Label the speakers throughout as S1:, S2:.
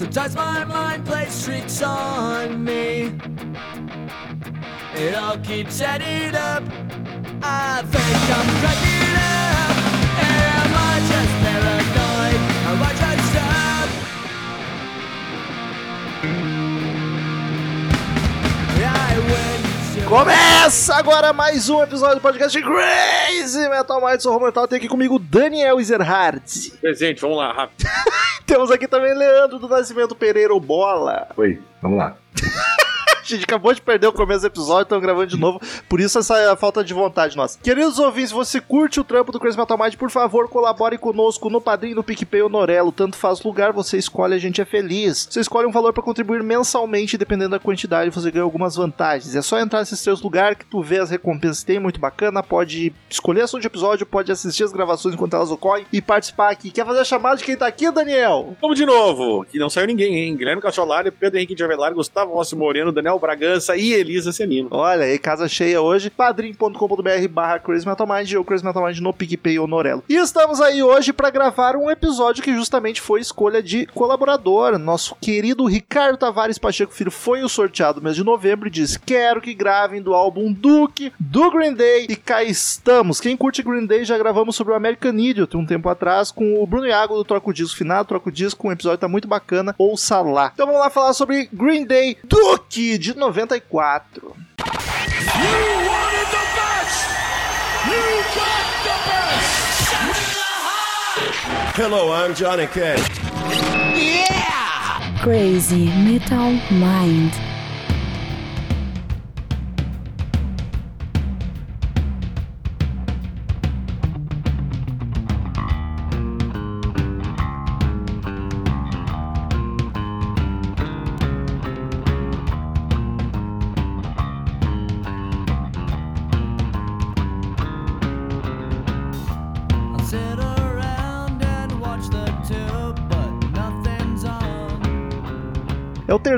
S1: Sometimes my mind plays tricks on me. It all keeps adding up. I think I'm cracking up. Am I just paranoid? Am I just up? I went to
S2: Começa agora mais um episódio do podcast Crazy Metal Mind. Sou o Romulo tem aqui comigo Daniel Ezerhard.
S3: Presente, vamos lá, rápido.
S2: Temos aqui também Leandro do Nascimento Pereira, o Bola.
S4: Oi, vamos lá.
S2: Gente acabou de perder o começo do episódio, estamos gravando de novo, por isso essa falta de vontade nossa. Queridos ouvintes, você curte o trampo do Crazy Metal Mind, por favor, colabore conosco no Padrinho, no PicPay ou no Orelo, tanto faz lugar, você escolhe, a gente é feliz. Você escolhe um valor para contribuir mensalmente, dependendo da quantidade, você ganha algumas vantagens. É só entrar nesses três lugares que tu vê as recompensas tem, muito bacana, pode escolher assunto de episódio, pode assistir as gravações enquanto elas ocorrem e participar aqui. Quer fazer a chamada de quem tá aqui, Daniel?
S3: Vamos de novo, que não saiu ninguém, hein? Guilherme Cacholari, Pedro Henrique de Avelar, Gustavo Rossi Moreno, Daniel Bragança e Elisa Celino.
S2: Olha aí, casa cheia hoje, padrim.com.br barra Crazy Metal Mind ou Crazy Metal Mind no PicPay ou no Orelo. E estamos aí hoje para gravar um episódio que justamente foi escolha de colaborador. Nosso querido Ricardo Tavares Pacheco Filho foi o sorteado no mês de novembro e disse, quero que gravem do álbum Duke, do Green Day, e cá estamos. Quem curte Green Day já gravamos sobre o American Idiot um tempo atrás com o Bruno Iago do Troco Disco Final, Troco Disco, um episódio tá muito bacana, ouça lá. Então vamos lá falar sobre Green Day Duke de 94.
S4: Hello, I'm Johnny Cash.
S5: Crazy Metal Mind.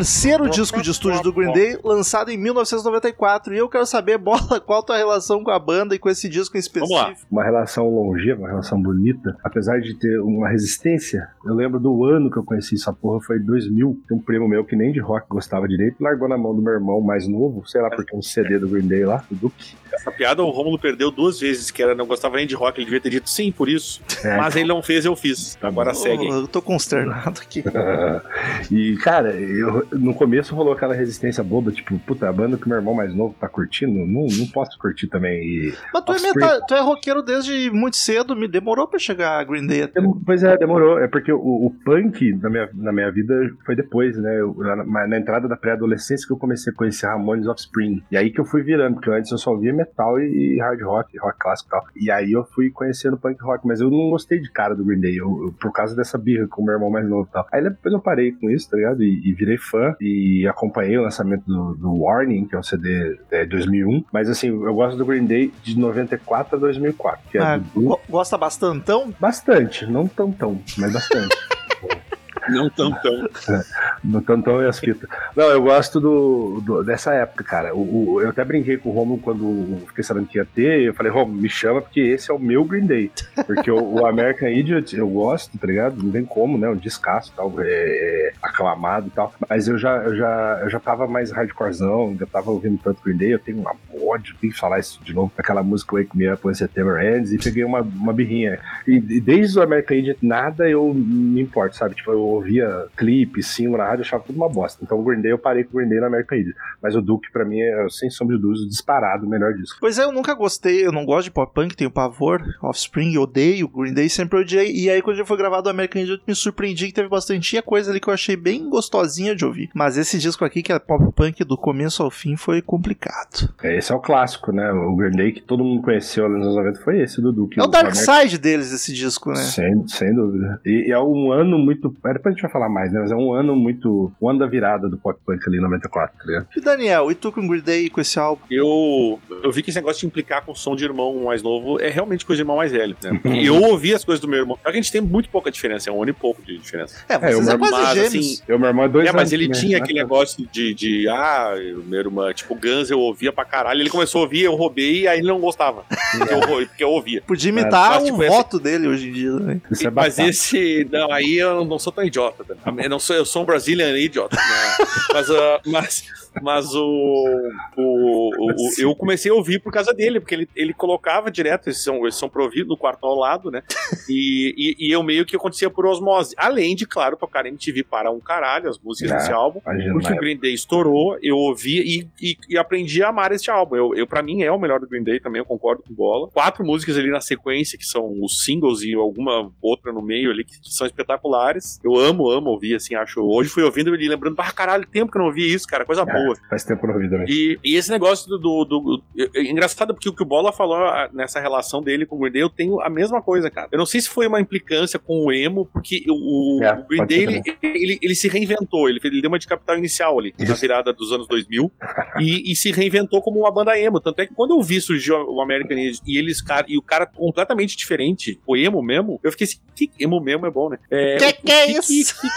S2: Terceiro disco de estúdio do Green Day, lançado em 1994. E eu quero saber, Bola, qual a tua relação com a banda e com esse disco em específico?
S3: Vamos lá.
S4: Uma relação longeva, uma relação bonita, apesar de ter uma resistência. Eu lembro do ano que eu conheci essa porra, foi 2000. Tem um primo meu que nem de rock gostava direito, largou na mão do meu irmão mais novo, sei lá, porque um CD do Green Day lá, do Duke.
S3: Essa piada o Rômulo perdeu duas vezes, que era não gostava nem de rock, ele devia ter dito sim por isso.
S4: É.
S3: Mas ele não fez, eu fiz. Agora segue.
S2: Eu tô consternado aqui.
S4: e, cara, eu, no começo rolou aquela resistência boba, tipo, puta, a banda que meu irmão mais novo tá curtindo, não, não posso curtir também. E
S2: Mas tu é, meta- tu é roqueiro desde muito cedo, me demorou pra chegar a Green Day até.
S4: Pois é, demorou. É porque o, o punk na minha, na minha vida foi depois, né? Eu- na, na entrada da pré-adolescência que eu comecei a conhecer Ramones Offspring. E aí que eu fui virando, porque antes eu só ouvia metal e, e hard rock, rock clássico e tal. E aí eu fui conhecendo punk rock, mas eu não gostei de cara do Green Day, eu- eu- por causa dessa birra com o meu irmão mais novo e tal. Aí depois eu parei com isso, tá ligado? E, e virei fã e acompanhei o lançamento do, do Warning, que é o CD de 2001. Mas assim, eu gosto do Green Day de 94 a 2004, que é
S2: Ah,
S4: do
S2: go- gosta bastantão?
S4: Bastante, não tão tão, mas bastante.
S3: Não tão tão.
S4: no tantão e as fitas. Não, eu gosto do, do- dessa época, cara. O, o- eu até brinquei com o Romulo quando fiquei sabendo que ia ter. Eu falei, Romulo, me chama porque esse é o meu Green Day. Porque o, o American Idiot eu gosto, tá ligado? Não tem como, né? Um descasso tal, é, é aclamado e tal. Mas eu já, eu, já, eu já tava mais hardcorezão, já tava ouvindo tanto Green Day. Eu tenho uma ódio, tenho que falar isso de novo, aquela música Wake Me Up When September Ends. E peguei uma, uma birrinha. E, e desde o American Idiot, nada eu me importo, sabe? Tipo, eu ouvia clipe, single na rádio, eu achava tudo uma bosta. Então o Green Day, eu parei com o Green Day na American Idiot. Mas o Duke, pra mim, é, sem sombra de dúvida, disparado o melhor disco.
S2: Pois é, eu nunca gostei, eu não gosto de pop punk, tenho pavor, Offspring, odeio, Green Day sempre odiei, e aí quando já foi gravado o American Idiot me surpreendi que teve bastante coisa ali que eu achei bem gostosinha de ouvir. Mas esse disco aqui, que é pop punk do começo ao fim, foi complicado.
S4: É, Esse é o clássico, né? O Green Day que todo mundo conheceu nos anos 90 foi esse, Dudu. Que
S2: É o Dark Side deles, esse disco, né?
S4: Sem, sem dúvida. E, e é um ano muito. é, Depois a gente vai falar mais, né? Mas é um ano muito. Um ano da virada do pop punk ali em 94, tá ligado?
S2: E Daniel, e tu com o Green Day com esse álbum?
S3: Eu, eu vi que esse negócio de implicar com o som de irmão mais novo é realmente coisa de irmão mais velho. Né? E eu ouvi as coisas do meu irmão. Só que a gente tem muito pouca diferença, é um ano e pouco de diferença.
S2: É, vocês
S4: o
S2: é,
S4: meu-
S2: quase
S3: mas,
S2: gêmeos.
S3: assim,
S4: Eu, meu irmão é dois
S3: É, mas
S4: anos
S3: ele
S4: também,
S3: tinha
S4: né?
S3: aquele negócio de, de, ah, meu irmão, tipo, Guns eu ouvia pra caralho. Ele começou a ouvir, eu roubei, e aí ele não gostava. Porque eu, porque eu ouvia.
S2: Podia imitar
S3: Mas,
S2: o
S3: tipo, esse-
S2: voto dele hoje em dia também.
S4: Isso é
S3: Mas esse. Não, aí eu não sou tão idiota. Eu, não sou, eu sou um Brazilian idiota. né? Mas, ah, mas, mas o, o, o- o- Eu comecei a ouvir por causa dele, porque ele, ele colocava direto, eles são, eles são providos no quarto ao lado, né? E, e, e eu meio que acontecia por osmose. Além de, claro, tocar MTV para um caralho, as músicas
S4: Ah,
S3: desse álbum.
S4: Imagina,
S3: Porque
S4: né?
S3: o Green Day estourou, eu ouvi e, e, e aprendi a amar este álbum. Eu, eu, pra mim, é o melhor do Green Day também, eu concordo com bola. Quatro músicas ali na sequência, que são os singles e alguma outra no meio ali, que, que são espetaculares. Eu amo, amo ouvir, assim, acho. Hoje fui ouvindo e lembrando, ah, caralho, tempo que eu não ouvi isso, cara, coisa boa.
S4: É, faz tempo na vida também.
S3: E, e esse negócio do. do, do- é engraçado porque o que o Bola falou ah, nessa relação dele com o Green Day, eu tenho a mesma coisa, cara. Eu não sei se foi uma implicância com o emo, porque o,
S4: É,
S3: o Green Day ele, ele, ele se reinventou, ele, ele deu uma de capital inicial ali, na virada dos anos 2000, e, e se reinventou como uma banda emo. Tanto é que quando eu vi surgir o American Idiot e, eles, cara, e o cara completamente diferente, o emo mesmo, eu fiquei assim, que emo mesmo é bom, né? É,
S2: Que que é
S3: que-
S2: isso?
S3: que- que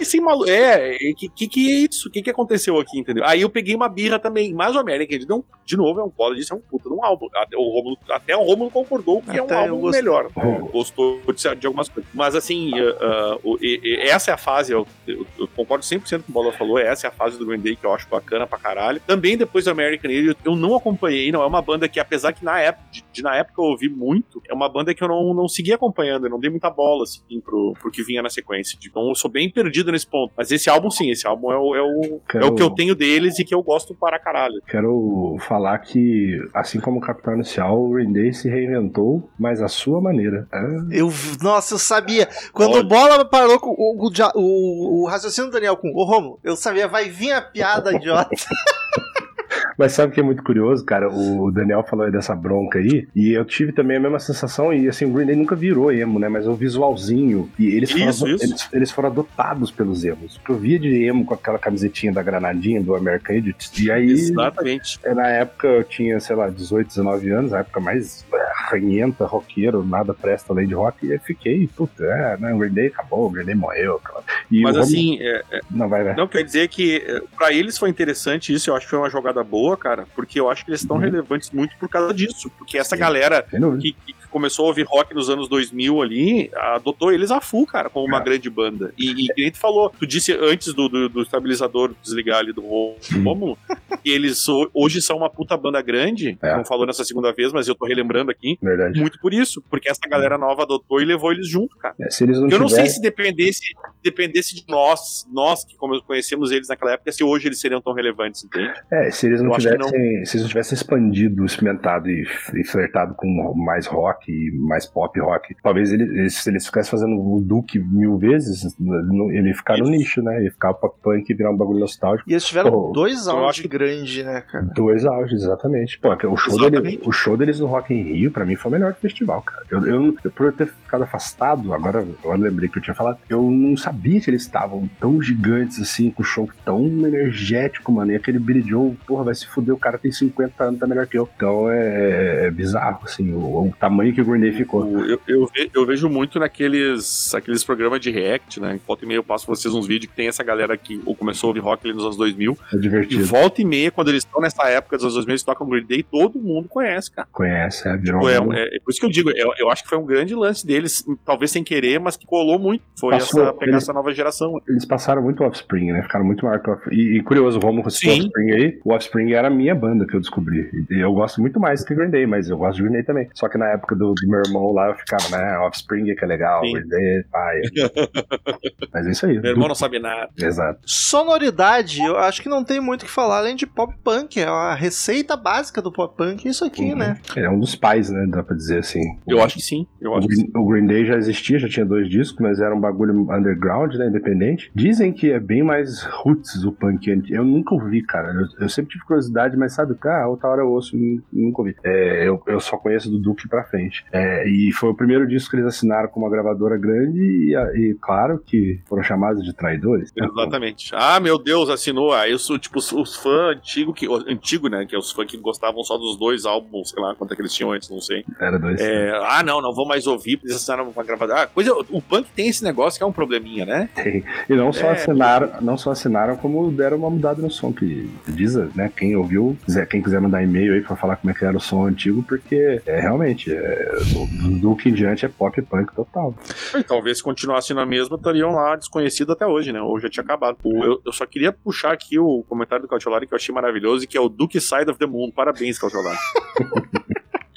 S3: esse malu... É, que, que que é isso? O que que aconteceu aqui, entendeu? Aí eu peguei uma birra também, mas o American Idiot, não, de novo, é um bola disso, é um puta de um álbum. Até o Romulo, até o Romulo concordou que é um
S2: Até
S3: álbum
S2: gostei.
S3: melhor.
S4: Oh.
S3: Gostou de, de algumas coisas. Mas assim, uh, uh, o- essa é a fase, eu, eu- eu concordo 100% com o Bola falou, essa é a fase do Green Day que eu acho bacana pra caralho. Também depois do American Idiot, eu não acompanhei, não é uma banda que, apesar que na época, de, de na época eu ouvi muito, é uma banda que eu não, não segui acompanhando, eu não dei muita bola, assim, pro, pro que vinha na sequência. Então eu sou bem perdido nesse ponto. Mas esse álbum, sim, esse álbum é o, é o, é o que eu tenho deles e que eu gosto para caralho.
S4: Quero falar que, assim como o Capital Inicial, o Green Day se reinventou, mas à sua maneira. É,
S2: Eu, nossa, eu sabia. Quando
S3: Olha.
S2: o Bola parou com o, o, o, o raciocínio do Daniel com o Romulo, eu sabia, vai vir a piada idiota.
S4: Mas sabe o que é muito curioso, cara? O Daniel falou aí dessa bronca aí, e eu tive também a mesma sensação, e assim, o Green Day nunca virou emo, né? Mas o visualzinho, e eles foram,
S3: Isso, isso.
S4: Eles, eles foram adotados pelos emos. Porque eu via de emo com aquela camisetinha da granadinha do American Idiot, e aí,
S3: Exatamente.
S4: é, na época eu tinha, sei lá, 18, 19 anos, a época mais é, ranhenta, roqueiro, nada presta além de rock, e aí fiquei, puta, é, né, o Green Day acabou, o Green Day morreu, cara. E
S3: Mas assim, é,
S4: Não, vai, vai.
S3: Não, quer dizer que pra eles foi interessante isso, eu acho que foi uma jogada boa, cara, porque eu acho que eles estão
S4: Uhum.
S3: relevantes muito por causa disso, porque essa
S4: Sim.
S3: galera que, que começou a ouvir rock nos anos 2000 ali, adotou eles a full, cara, como uma
S4: É.
S3: grande banda. E, e tu falou, tu disse antes do, do, do estabilizador desligar ali do Romulo, que eles ho- hoje são uma puta banda grande,
S4: É.
S3: não falou nessa segunda vez, mas eu tô relembrando aqui,
S4: Verdade.
S3: muito por isso, porque essa galera nova adotou e levou eles junto, cara.
S4: É, se eles não
S3: Eu não sei se dependesse, dependesse de nós, nós que como conhecemos eles naquela época, se hoje eles seriam tão relevantes, entende?
S4: É, se eles não
S3: Que
S4: tivessem, se eles não tivessem expandido, experimentado e, e flertado com mais rock e mais pop rock, talvez eles, eles- se eles ficassem fazendo o Duke mil vezes, não- ele ia ficar no nicho, né? Ia ficar pop punk e virar um bagulho nostálgico.
S2: E eles tiveram
S4: Pô,
S2: dois
S3: que-
S2: grandes, né, cara?
S4: Dois auges, exatamente. Pô, o show,
S3: Exatamente.
S4: dele, o show deles no Rock in Rio, pra mim, foi o melhor do festival, cara. Eu, eu, eu, por eu ter ficado afastado, agora eu lembrei que eu tinha falado, eu não sabia que eles estavam tão gigantes assim, com um show tão energético, mano. E aquele Billy Joe, porra, vai se fuder, o cara tem 50 anos, tá melhor que eu. Então é, é bizarro, assim, o, o tamanho que o Green Day ficou.
S3: Eu, eu, ve- eu vejo muito naqueles aqueles programas de react, né? Volta e meia eu passo pra vocês uns vídeos que tem essa galera que ou começou a ouvir rock ali nos anos 2000.
S4: É
S3: E
S4: divertido.
S3: volta e meia, quando eles estão nessa época dos anos 2000, eles tocam Green Day, todo mundo conhece, cara.
S4: Conhece, é, virou
S3: Pô, é,
S4: um-
S3: é- é por isso que eu digo, eu, eu acho que foi um grande lance deles, talvez sem querer, mas que colou muito. Foi
S4: Passou,
S3: essa, pegar
S4: eles-
S3: essa nova geração.
S4: Eles passaram muito Offspring, né? Ficaram muito maior que Offspring. E, e curioso, Romulo citou
S3: Sim.
S4: Offspring aí. O Offspring era a minha banda que eu descobri. E eu gosto muito mais que Green Day, mas eu gosto de Green Day também. Só que na época do, do meu irmão lá, eu ficava, né? Offspring que é legal,
S3: Sim.
S4: Green Day, pai. mas é isso aí.
S3: Meu irmão não sabe nada.
S4: Exato.
S2: Sonoridade, eu acho que não tem muito o que falar além de pop punk. É a receita básica do pop punk, é isso aqui,
S4: Uhum.
S2: né?
S4: É um dos pais, né? Dá pra dizer assim.
S3: Eu acho que sim. Eu
S4: O
S3: acho sim.
S4: Green, o Green Day já existia, já tinha dois discos, mas era um bagulho underground, né? né? Independente. Dizem que é bem mais roots o punk. Eu nunca ouvi, cara. Eu, eu sempre tive curiosidade, mas sabe, cara, outra hora eu ouço nunca ouvi. É, eu, eu só conheço do Duke pra frente. É, e foi o primeiro disco que eles assinaram com uma gravadora grande e, e claro que foram chamados de traidores.
S3: Exatamente. Ah, meu Deus, assinou. Ah, eu sou tipo os fãs antigo que antigo, né, que é os fãs que gostavam só dos dois álbuns, sei lá, quanto é que eles tinham antes, não sei.
S4: Era dois.
S3: É, ah, não, não vou mais ouvir, porque eles assinaram uma gravadora. Ah, coisa, o punk tem esse negócio que é um probleminha, né?
S4: Tem. E não só
S3: É.
S4: assinaram, não só assinaram, como deram uma mudada no som, que diz, né? Quem ouviu, quiser, quem quiser mandar e-mail aí pra falar como é que era o som antigo, porque é realmente, é, do, do que em diante é pop punk total.
S3: E talvez se continuasse na mesma, estariam lá desconhecidos até hoje, né? Ou já tinha acabado. Eu, eu só queria puxar aqui o comentário do Cautiolari que eu achei maravilhoso, que é o Duke Side of the Moon. Parabéns, Cautiolari.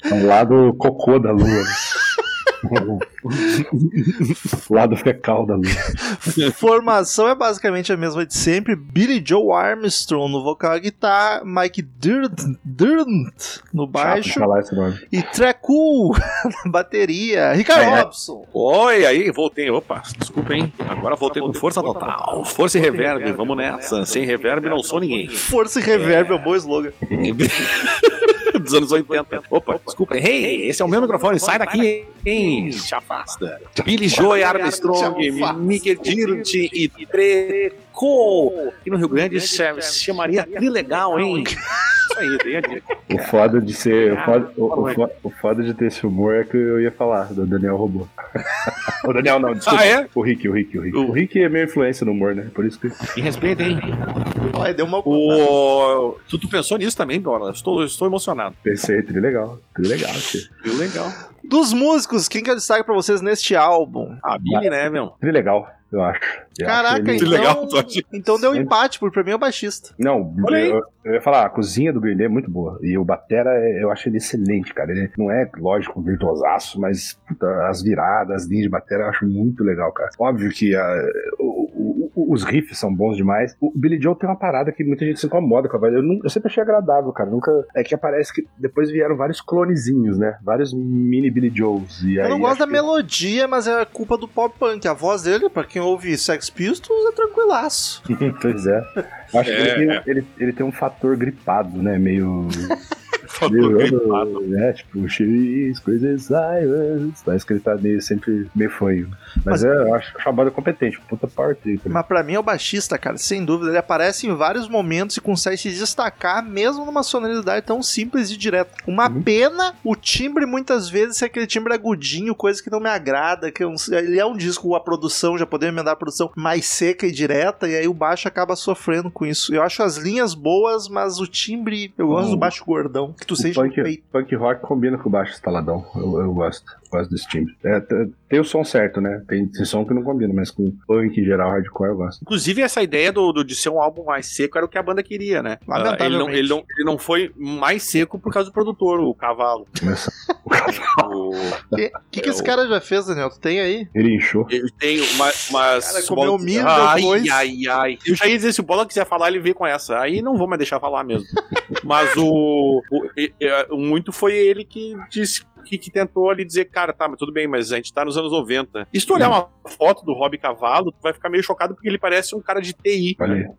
S4: É um lado cocô da lua. O lado fecal da lua.
S2: Formação é basicamente a mesma de sempre. Billy Joe Armstrong no vocal e guitarra, Mike Durant, Durant no baixo e Trecu na bateria. Ricardo
S4: É.
S2: Robson.
S3: Oi, aí, voltei. Opa, desculpa, hein? Agora voltei com força total. Força e reverb, vamos nessa. Sem reverb não sou ninguém.
S2: Força e reverb é um bom slogan.
S3: Dos anos 80. Opa, desculpa. Hey, esse é o meu microfone. Sai daqui, hein? Se afasta. Billy Joe Armstrong. Miguel Dirt e Treco. Aqui no Rio Grande se se chamaria Trilegal, hein? Isso aí, dei a dica.
S4: O foda de ser. O foda, o, o o foda de ter esse humor é que eu ia falar, do Daniel Robô. o Daniel não, desculpa.
S3: Ah, é?
S4: O Rick, o Rick, o Rick. O Rick é meio influência no humor, né? Por isso que.
S3: Me respeita, hein?
S2: Olha, deu uma.
S3: O... Tu, tu pensou nisso também, Dora? Estou, estou emocionado.
S4: Pensei, tri legal. Tri legal.
S3: Viu? Legal.
S2: Dos músicos, quem que eu destaque pra vocês neste álbum?
S3: A Billy, né, meu?
S4: Tri legal, eu acho. Eu
S2: Caraca,
S4: acho ele-
S2: então,
S3: legal,
S2: então deu empate, porque pra mim é o baixista.
S4: Não, eu, eu ia falar, a cozinha do Day é muito boa. E o Batera, é- eu acho ele excelente, cara. Ele não é, lógico, um virtuosaço, mas puta, as viradas, as linhas de Batera eu acho muito legal, cara. Óbvio que o- os riffs são bons demais. O Billy Joe tem uma parada que muita gente se incomoda com a voz. Eu, não- eu sempre achei agradável, cara. Nunca. É que aparece que depois vieram vários clonezinhos, né? Vários mini Billy Joes. E
S2: Eu não gosto da
S4: que-
S2: melodia, mas é culpa do pop punk. A voz dele, pra quem ouve Sex Pistols, é tranquilaço.
S4: pois é. Eu acho
S3: É,
S4: que ele ele, ele tem um fator gripado, né? Meio. Meio
S3: gripado.
S4: né? Tipo, X, Crazy Silence. Parece que ele tá sempre meio fanho. Mas,
S2: Mas-
S4: é, eu acho, uma banda competente, puta power trip.
S2: Mas pra mim é o baixista, cara, sem dúvida. Ele aparece em vários momentos e consegue se destacar, mesmo numa sonoridade tão simples e direta. Uma
S4: Uhum.
S2: pena o timbre, muitas vezes, ser aquele timbre agudinho, coisa que não me agrada. Que não sei- ele é um disco, a produção, já podemos emendar a produção mais seca e direta, e aí o baixo acaba sofrendo com isso. Eu acho as linhas boas, mas o timbre, eu gosto
S4: Hum.
S2: do baixo gordão, que tu
S4: O
S2: no
S4: punk, punk rock combina com o baixo estaladão. Eu, eu gosto. Gosto desse timbre. É, tem o som certo, né? Tem, tem som que não combina, mas com punk em geral, hardcore, eu gosto.
S3: Inclusive, essa ideia do, do- de ser um álbum mais seco era o que a banda queria, né? Ah, ele, não, ele, não, ele não foi mais seco por causa do produtor, o Cavalo.
S4: Começa o cavalo.
S3: O-
S2: O que, que, que esse
S3: o-
S2: cara já fez, Daniel? Tu tem aí?
S4: Ele inchou.
S3: Ele tem umas. umas
S2: Cara, comeu milho
S3: ai,
S2: depois.
S3: ai, ai. Eu já ia dizer, se o Bola quiser falar, ele vem com essa. Aí não vou mais deixar falar mesmo. Mas o. o- e- muito foi ele que disse. Que, que tentou ali dizer, cara, tá, mas tudo bem, mas a gente tá nos anos 90. E se tu olhar uma foto do Rob Cavalo, tu vai ficar meio chocado porque ele parece um cara de TI.
S4: Olha aí.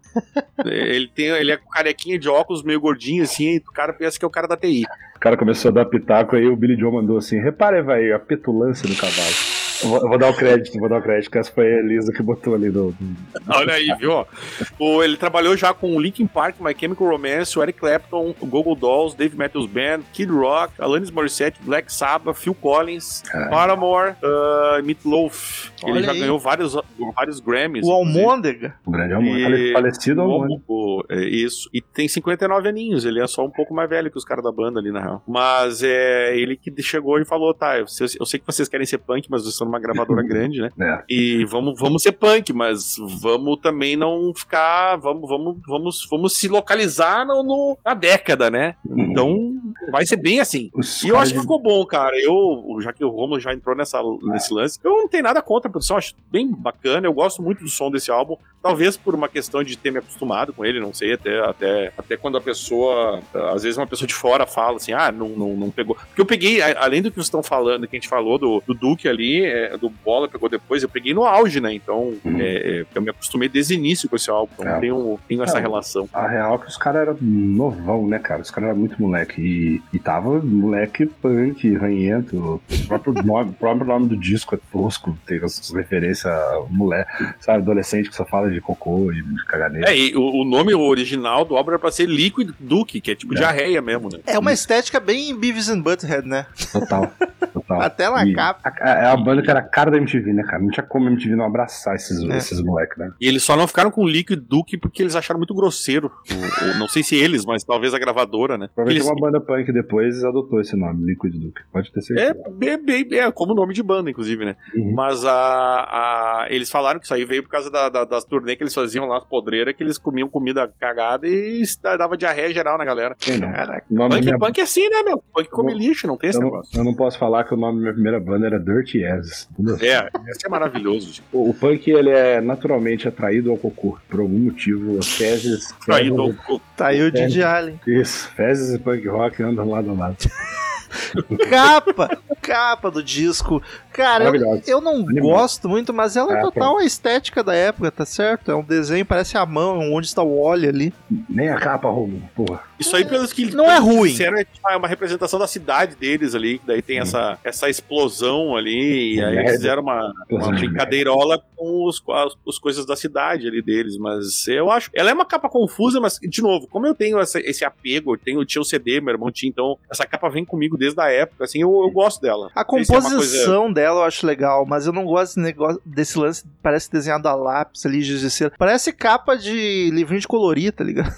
S3: Ele tem, ele é com carequinha de óculos, meio gordinho assim, e o cara pensa que é o cara da TI.
S4: O cara começou a dar pitaco aí, o Billy Joe mandou assim: repare, vai, a petulância do cavalo. Eu vou, eu vou dar o crédito, vou dar o crédito, que essa foi a Elisa que botou ali no.
S3: Olha aí, viu? O, ele trabalhou já com o Linkin Park, My Chemical Romance, o Eric Clapton, o Google Dolls, Dave Matthews Band, Kid Rock, Alanis Morissette, Black Sabbath, Phil Collins,
S4: Caralho.
S3: Paramore, uh, Meatloaf. Ele já
S2: aí.
S3: ganhou vários, vários Grammys.
S2: O. Almôndega.
S4: O grande.
S3: E-
S4: Falecido.
S3: Almo- é, Isso. E tem 59 aninhos, ele é só um pouco mais velho que os caras da banda ali, na real. Mas é ele que chegou e falou: tá, eu sei, eu sei que vocês querem ser punk, mas vocês numa gravadora grande, né?
S4: É.
S3: E vamos, vamos ser punk, mas vamos também não ficar. Vamos, vamos, vamos, vamos se localizar no, no- na década, né? Então vai ser bem assim.
S4: Os
S3: E eu acho que ficou bom, cara. Eu, já que o Romulo já entrou nessa, nesse lance, eu não tenho nada contra a produção, acho bem bacana. Eu gosto muito do som desse álbum. Talvez por uma questão de ter me acostumado com ele, não sei, até, até, até quando a pessoa, às vezes uma pessoa de fora fala assim, ah, não, não, não pegou. Porque eu peguei, além do que vocês estão falando, que a gente falou do, do Duke ali, é, do Bola pegou depois, eu peguei no auge, né? Então,
S4: Uhum.
S3: é, eu me acostumei desde o início com esse álbum, então
S4: É.
S3: tenho, tenho essa
S4: É,
S3: relação.
S4: A real é que os caras eram novão, né, cara? Os caras eram muito moleque. E, e tava moleque punk, ranhento. O próprio nome, próprio nome do disco é tosco, tem as referências a moleque, sabe? Adolescente que só fala de cocô e de caganeira.
S3: É, e o, o nome original do álbum era pra ser Liquid Duke, que é tipo
S4: É.
S3: diarreia mesmo, né?
S2: É uma estética bem Beavis and Butthead, né?
S4: Total. Total.
S2: Até na
S4: E
S2: capa.
S4: a- É uma banda que era a cara da MTV, né, cara? Não tinha como a MTV não abraçar esses,
S2: É.
S4: esses moleques, né?
S3: E eles só não ficaram com Liquid Duke porque eles acharam muito grosseiro. O- o- não sei se eles, mas talvez a gravadora, né?
S4: Provavelmente
S3: Eles-
S4: uma banda punk depois adotou esse nome, Liquid Duke. Pode ter
S3: É,
S4: certeza.
S3: bem, bem- é como nome de banda, inclusive, né?
S4: Uhum.
S3: Mas a, a- eles falaram que isso aí veio por causa da- da- das turnê que eles faziam lá, as podreiras, que eles comiam comida cagada e dava diarreia geral na galera.
S4: Não?
S3: Caraca. Punk,
S4: minha-
S3: punk é assim, né, meu? Punk come
S4: Eu-
S3: lixo, não tem esse
S4: eu, não,
S3: negócio.
S4: eu não posso falar que o nome da minha primeira banda era Dirty Yes.
S3: É, esse é maravilhoso. gente.
S4: O, o punk ele é naturalmente atraído ao cocô. Por algum motivo, as fezes.
S3: Traído
S4: fezes-
S3: ao-
S2: Tá aí o. Didi Allen.
S4: Isso, fezes e punk rock andam lado a lado.
S2: Capa! capa do disco. Cara, eu, eu não
S4: Animal.
S2: gosto muito, mas ela é total a estética da época, tá certo? É um desenho, parece a mão, onde está o óleo ali.
S4: Nem a capa, Romulo, porra.
S3: Isso aí, pelos que
S2: Não é ruim.
S3: disseram, é tipo, é uma representação da cidade deles ali, que daí tem essa, essa explosão ali, e aí eles fizeram uma, uma
S4: de
S3: brincadeirola com os, com as, as coisas da cidade ali deles, mas eu acho, ela é uma capa confusa, mas, de novo, como eu tenho essa- esse apego, eu tenho, tinha o CD, meu irmão tinha, então essa capa vem comigo desde a época, assim, eu, eu gosto dela.
S2: A
S3: sei se é
S2: composição dela eu acho legal, mas eu não gosto desse negócio desse lance, parece desenhado a lápis ali, giz de cera. Parece capa de livrinho de colorir, tá ligado?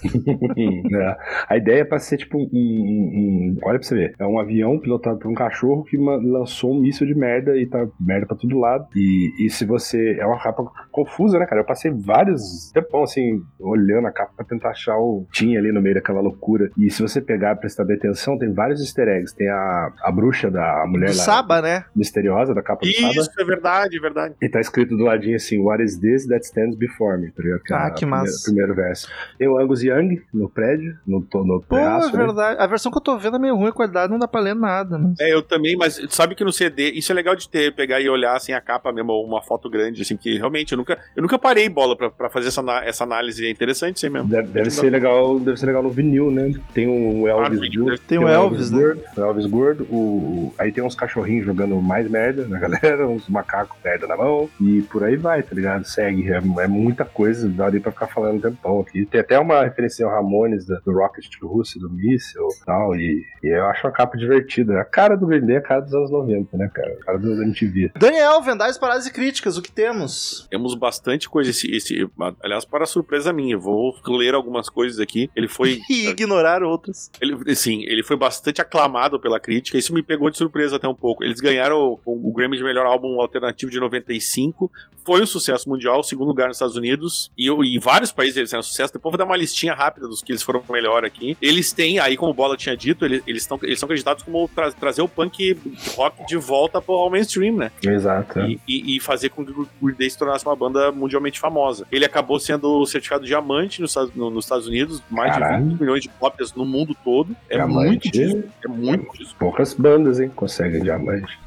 S4: É. A ideia é pra ser tipo um, um- um- Olha pra você ver. É um avião pilotado por um cachorro que lançou um míssil de merda e tá merda pra todo lado. E, e se você. É uma capa confusa, né, cara? Eu passei vários tempão assim, olhando a capa pra tentar achar o. Tinha ali no meio daquela loucura. E se você pegar e prestar atenção, tem vários easter eggs. Tem a, a bruxa da mulher
S2: Do
S4: lá,
S2: Saba, né?
S4: misteriosa da capa do Saba.
S3: Isso, é verdade, é verdade.
S4: E tá escrito do ladinho assim, What is this that stands before me? Tá ligado?
S2: Ah,
S4: é a
S2: que
S4: primeira-
S2: massa.
S4: Primeiro verso. Tem o Angus Young no prédio, no, no
S2: Pô, é
S4: terraço. né?
S2: verdade. A versão que eu tô vendo é meio ruim, a qualidade não dá pra ler nada. Mas...
S3: É, eu também, mas sabe que no CD, isso é legal de ter, pegar e olhar assim a capa mesmo, uma foto grande, assim, que realmente eu nunca, eu nunca parei bola pra, pra fazer essa, essa análise, é interessante isso aí mesmo.
S4: Deve, deve ser legal, deve ser legal no vinil, né? Tem o
S3: Ah,
S4: Elvis
S3: no vinil,
S4: gordo.
S2: Tem o Elvis, né?
S4: gordo, Elvis gordo, o, o- aí tem uns cachorrinhos jogando mais merda na galera, uns macacos merda na mão, e por aí vai, tá ligado? Segue, é, é muita coisa, dá ali pra ficar falando um tempão aqui. Tem até uma referência ao Ramones da- do Rocket to Russo, do Missile e tal, e, eu acho a capa divertida. A cara do Green Day é a cara dos anos 90, né, cara? A cara dos MTV.
S2: Daniel, Vendais, Paradas e Críticas, o que temos?
S3: Temos bastante coisa esse, esse, aliás, para surpresa minha, vou ler algumas coisas aqui. Ele foi
S2: E ignorar outras.
S3: Ele, sim, ele foi bastante aclamado pela crítica. Isso me pegou de surpresa até um pouco. Eles ganharam o, o Grammy de melhor álbum alternativo de 95. Foi um sucesso mundial, segundo lugar nos Estados Unidos. E, em vários países eles fizeram sucesso. Depois vou dar uma listinha rápida dos que eles foram melhor aqui. Eles têm, aí como o Bola tinha dito, eles, eles, tão, eles são acreditados como tra- trazer o punk rock de volta ao mainstream, né?
S4: Exato.
S3: e, e- e fazer com que o Green Day se tornasse uma banda mundialmente famosa. Ele acabou sendo certificado diamante nos, Estados- no- nos Estados Unidos, mais
S4: Caralho.
S3: de 20 milhões de cópias no mundo todo. É
S4: Diamante.
S3: muito disso. É muito.
S4: Poucas bandas, hein? Conseguem diamante.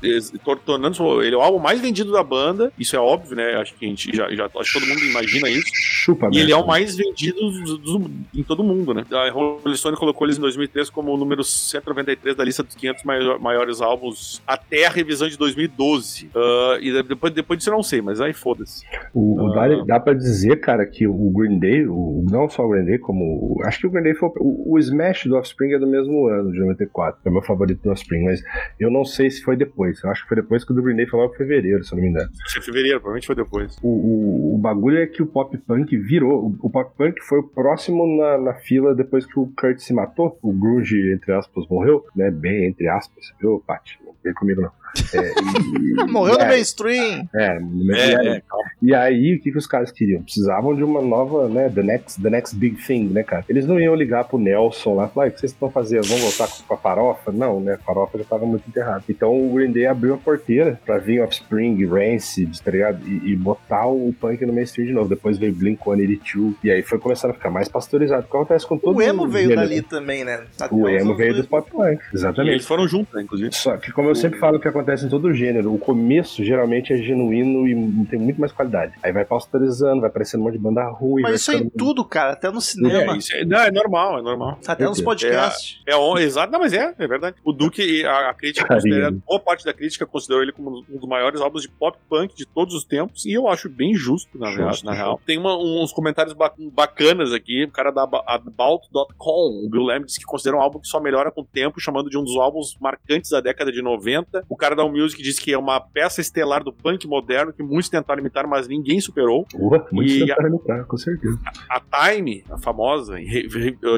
S3: Tornando ele é o álbum mais vendido da banda. Isso é óbvio, né? Acho que a gente já, já acho que todo mundo imagina isso.
S4: Chupa,
S3: E ele é o mais vendido do- do- em todo mundo, né? A Rolling Stone colocou eles em 2003 como o número 193 da lista dos 500 maior- maiores álbuns até a revisão de 2012. Ah, e depois, depois disso eu não sei, mas aí foda-se.
S4: O, o
S3: Ah.
S4: dá, dá pra dizer, cara, que o Green Day, o, não só o Green Day, como. Acho que o Green Day foi. O, o Smash do Offspring é do mesmo ano, de 94. É o meu favorito do Offspring, mas eu não sei se foi depois. Eu acho que foi depois que o do Green Day foi logo em fevereiro, se eu não me engano.
S3: É fevereiro, provavelmente foi depois.
S4: O, o, o bagulho é que o pop punk virou. O, o pop punk foi o próximo na, na fila depois que o Kurt se matou. O Grunge, entre aspas, morreu, né? Bem, entre aspas, viu, Paty? Não vem comigo não. É, e-
S2: Morreu no
S4: é,
S2: mainstream.
S4: É, no
S3: É,
S4: e,
S3: é,
S4: aí, e aí, o que, que os caras queriam? Precisavam de uma nova, né, the next, the next big thing, né, cara? Eles não iam ligar pro Nelson lá, falar, "Ah, o que vocês estão fazendo? Vão voltar com, com a farofa? Não, né, a farofa já tava muito enterrada. Então o Green Day abriu a porteira pra vir Offspring, Rancid, tá ligado? E, e botar o punk no mainstream de novo. Depois veio Blink-182, e aí foi começando a ficar mais pasteurizado. O que acontece com todo
S2: O emo veio
S4: gênero.
S2: dali também, né? Até
S4: O emo veio do
S2: 2000.
S4: pop punk,
S3: E
S4: exatamente.
S3: eles foram juntos, né, inclusive.
S4: Só que, como eu sempre falo, o que acontece em todo gênero, o começo geralmente é genuíno e tem muito mais qualidade. Aí vai pasteurizando, vai aparecendo um monte de banda ruim.
S2: Mas isso aí
S4: ficando-
S2: tudo, cara, até no cinema,
S3: É, isso é, não, é normal, é normal.
S2: até nos podcasts.
S3: É on, exato, não, mas é, é verdade. O Duke, a, a crítica considera, boa parte da crítica considerou ele como um dos maiores álbuns de pop punk de todos os tempos, e eu acho bem justo, na, real, na real. Tem uma- uns comentários ba- bacanas aqui, o cara da About.com, o Bill Lamb, disse que considera um álbum que só melhora com o tempo, chamando de um dos álbuns marcantes da década de 90. O cara da Music disse que é uma peça estelar do punk moderno que muitos tentaram imitar, mas ninguém superou.
S4: Porra, muito
S3: E
S4: e... para imitar, com certeza.
S3: A Time, a famosa,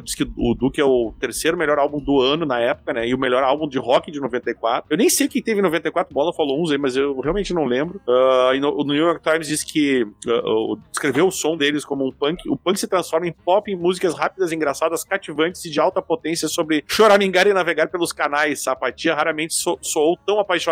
S3: disse que o Duke é o terceiro melhor álbum do ano na época, né? E o melhor álbum de rock de 94. Eu nem sei quem teve em 94, Bola falou uns aí, mas eu realmente não lembro. E no, o New York Times disse que o- descreveu o som deles como um punk. O punk se transforma em pop em músicas rápidas, engraçadas, cativantes e de alta potência sobre choramingar e navegar pelos canais. Sapatia raramente so, soou tão apaixonada.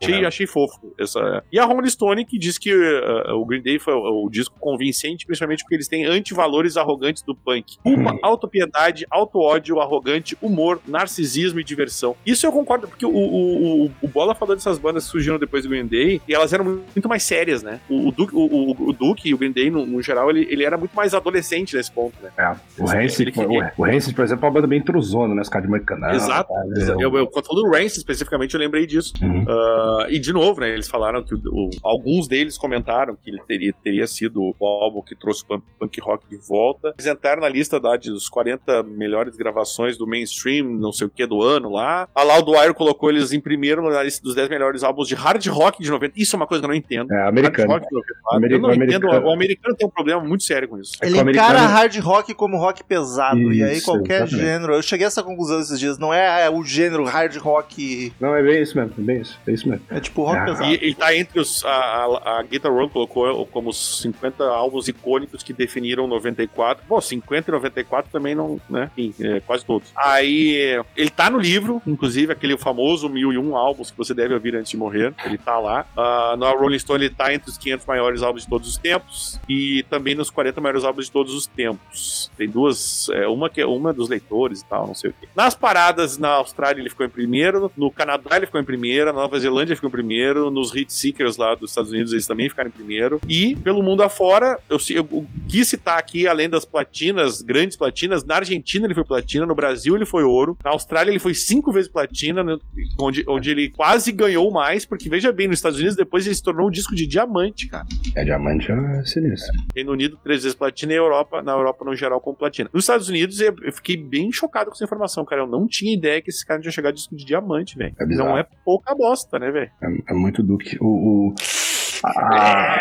S3: Achei,
S4: É.
S3: achei fofo. Essa... E a Rolling Stone, que diz que ah, o Green Day foi o, o disco convincente, principalmente porque eles têm antivalores arrogantes do punk. Culpa, autopiedade, auto-ódio, arrogante, humor, narcisismo e diversão. Isso eu concordo, porque o, o, o, o Bola falou dessas bandas que surgiram depois do Green Day, e elas eram muito mais sérias, né? O, Duke, o, Duke e o Green Day, no, no geral, ele, ele era muito mais adolescente nesse ponto, né?
S4: É, o Rancid,
S3: queria-
S4: o, Rancid, por exemplo, é uma banda bem truzona, né? Os caras de Moicano.
S3: Exato. Eu, eu, quando falou do Rancid especificamente, eu lembrei disso.
S4: Uhum.
S3: Ah, e de novo, né? Eles falaram que o- o- alguns deles comentaram que ele teria, teria sido o álbum que trouxe o punk, punk rock de volta. Eles entraram na lista da, dos 40 melhores gravações do mainstream, não sei o que, do ano lá. A Loudwire colocou eles em primeiro na lista dos 10 melhores álbuns de hard rock de 90. Isso é uma coisa que eu não entendo.
S4: É, americano.
S3: Hard rock de 94.
S4: Ameri-
S3: eu não
S4: o
S3: entendo.
S4: americano.
S3: O americano tem um problema muito sério com isso.
S2: Ele
S4: É
S2: encara
S4: americano-
S2: hard rock como rock pesado. e aí
S4: Isso,
S2: qualquer
S4: exatamente.
S2: gênero. Eu cheguei a essa conclusão esses dias. Não é ah, o gênero hard rock.
S4: Não, é bem isso mesmo, é bem isso. É isso mesmo.
S2: É tipo rock
S4: Ah,
S2: pesado.
S3: E ele tá entre os. A, a, a Guitar World colocou como os 50 álbuns icônicos que definiram 94. Pô, 50 e 94 também não. né? Enfim, é, quase todos. Aí. Ele tá no livro, inclusive, aquele famoso 1001 álbuns que você deve ouvir antes de morrer. Ele tá lá. Na Rolling Stone ele tá entre os 500 maiores álbuns de todos os tempos. E também nos 40 maiores álbuns de todos os tempos. Tem duas. é, uma que é uma dos leitores e tal, não sei o quê. Nas paradas na Austrália ele ficou em primeiro. No Canadá ele ficou em primeiro. Na Nova Zelândia ficou em primeiro. Nos Hit Seekers lá dos Estados Unidos eles também ficaram em primeiro. E pelo mundo afora, eu, eu, eu quis citar aqui, além das platinas, grandes platinas, na Argentina ele foi platina, no Brasil ele foi ouro, na Austrália ele foi cinco vezes platina, né, onde, onde ele quase ganhou mais, porque veja bem, nos Estados Unidos depois ele se tornou um disco de diamante, cara.
S4: É diamante é sinistro.
S3: Reino Unido, três vezes platina e Europa, na Europa no geral com platina. Nos Estados Unidos eu fiquei bem chocado com essa informação, cara. Eu não tinha ideia que esse cara tinha chegado a disco de diamante, velho.
S4: É
S3: não é pouca bosta, né, velho?
S4: É, é muito Duke. O. o... Ah,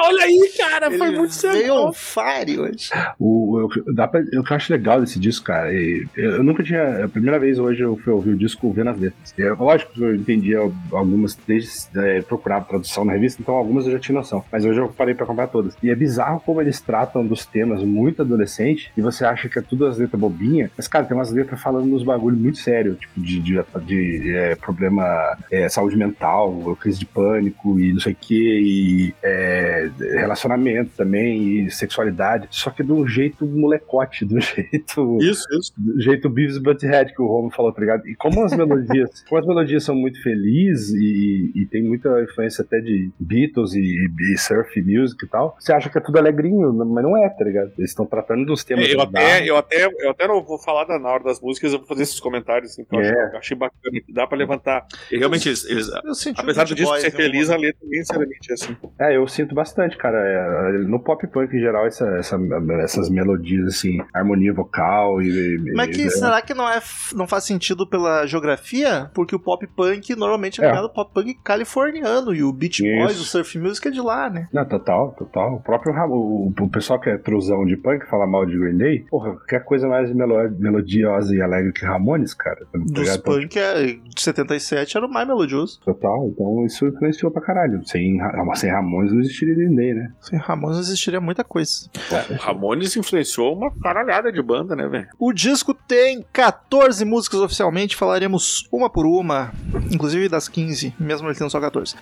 S3: Olha aí, cara, foi
S2: Ele
S3: muito
S2: veio
S3: sério.
S2: on fire hoje.
S4: O, eu, dá pra, eu acho legal desse disco, cara. E eu, eu nunca tinha. A primeira vez hoje eu fui ouvir o disco vendo as letras. Lógico que eu entendia algumas, desde é, procurar tradução na revista, então algumas eu já tinha noção. Mas hoje eu parei pra comprar todas. E é bizarro como eles tratam dos temas muito adolescente e você acha que é tudo as letras bobinha. Mas, cara, tem umas letras falando nos bagulho muito sério, tipo, de, de, de, é, problema é, saúde mental, crise de pânico e não sei o que, e é, relacionamento também, e sexualidade. Só que de um jeito molecote, do jeito.
S3: Isso, isso.
S4: Do jeito Beavis Butthead que o Romo falou, tá ligado? E como as melodias, como as melodias são muito felizes e, e tem muita influência até de Beatles e, e surf music e tal, você acha que é tudo alegrinho, mas não é, tá ligado? Eles estão tratando dos temas.
S3: É, eu, até, eu, até, eu até não vou falar da, na hora das músicas, eu vou fazer esses comentários. Assim, que eu
S4: É.
S3: acho- eu achei bacana, que dá pra levantar. E realmente, eles, eles-
S2: Eu senti
S3: apesar do disco
S2: Beach
S3: ser
S2: algum
S3: feliz, a letra nem necessariamente é assim.
S4: É, eu sinto bastante. Bastante, cara. É, no pop punk em geral, essa, essa- essas melodias, assim, harmonia vocal e.
S2: Mas que
S4: e-
S2: será que não, é, não faz sentido pela geografia? Porque o pop punk normalmente é
S4: É.
S2: ao pop punk californiano e o Beach Boys,
S4: Isso.
S2: o surf music é de lá, né?
S4: Não, total, total. O próprio o, o pessoal que é truzão de punk fala mal de Green Day, porra, quer coisa mais melo- melodiosa e alegre que Ramones, cara. tá
S2: Dos punk é, de 77 era o mais melodioso.
S4: Total, então isso influenciou pra caralho. Sem, sem Ramones não existiria Green Day, né?
S2: Sem Ramones existiria muita coisa.
S3: O Ramones influenciou uma caralhada de banda, né, velho?
S2: O disco tem 14 músicas oficialmente, falaremos uma por uma, inclusive das 15, mesmo ele tendo só 14.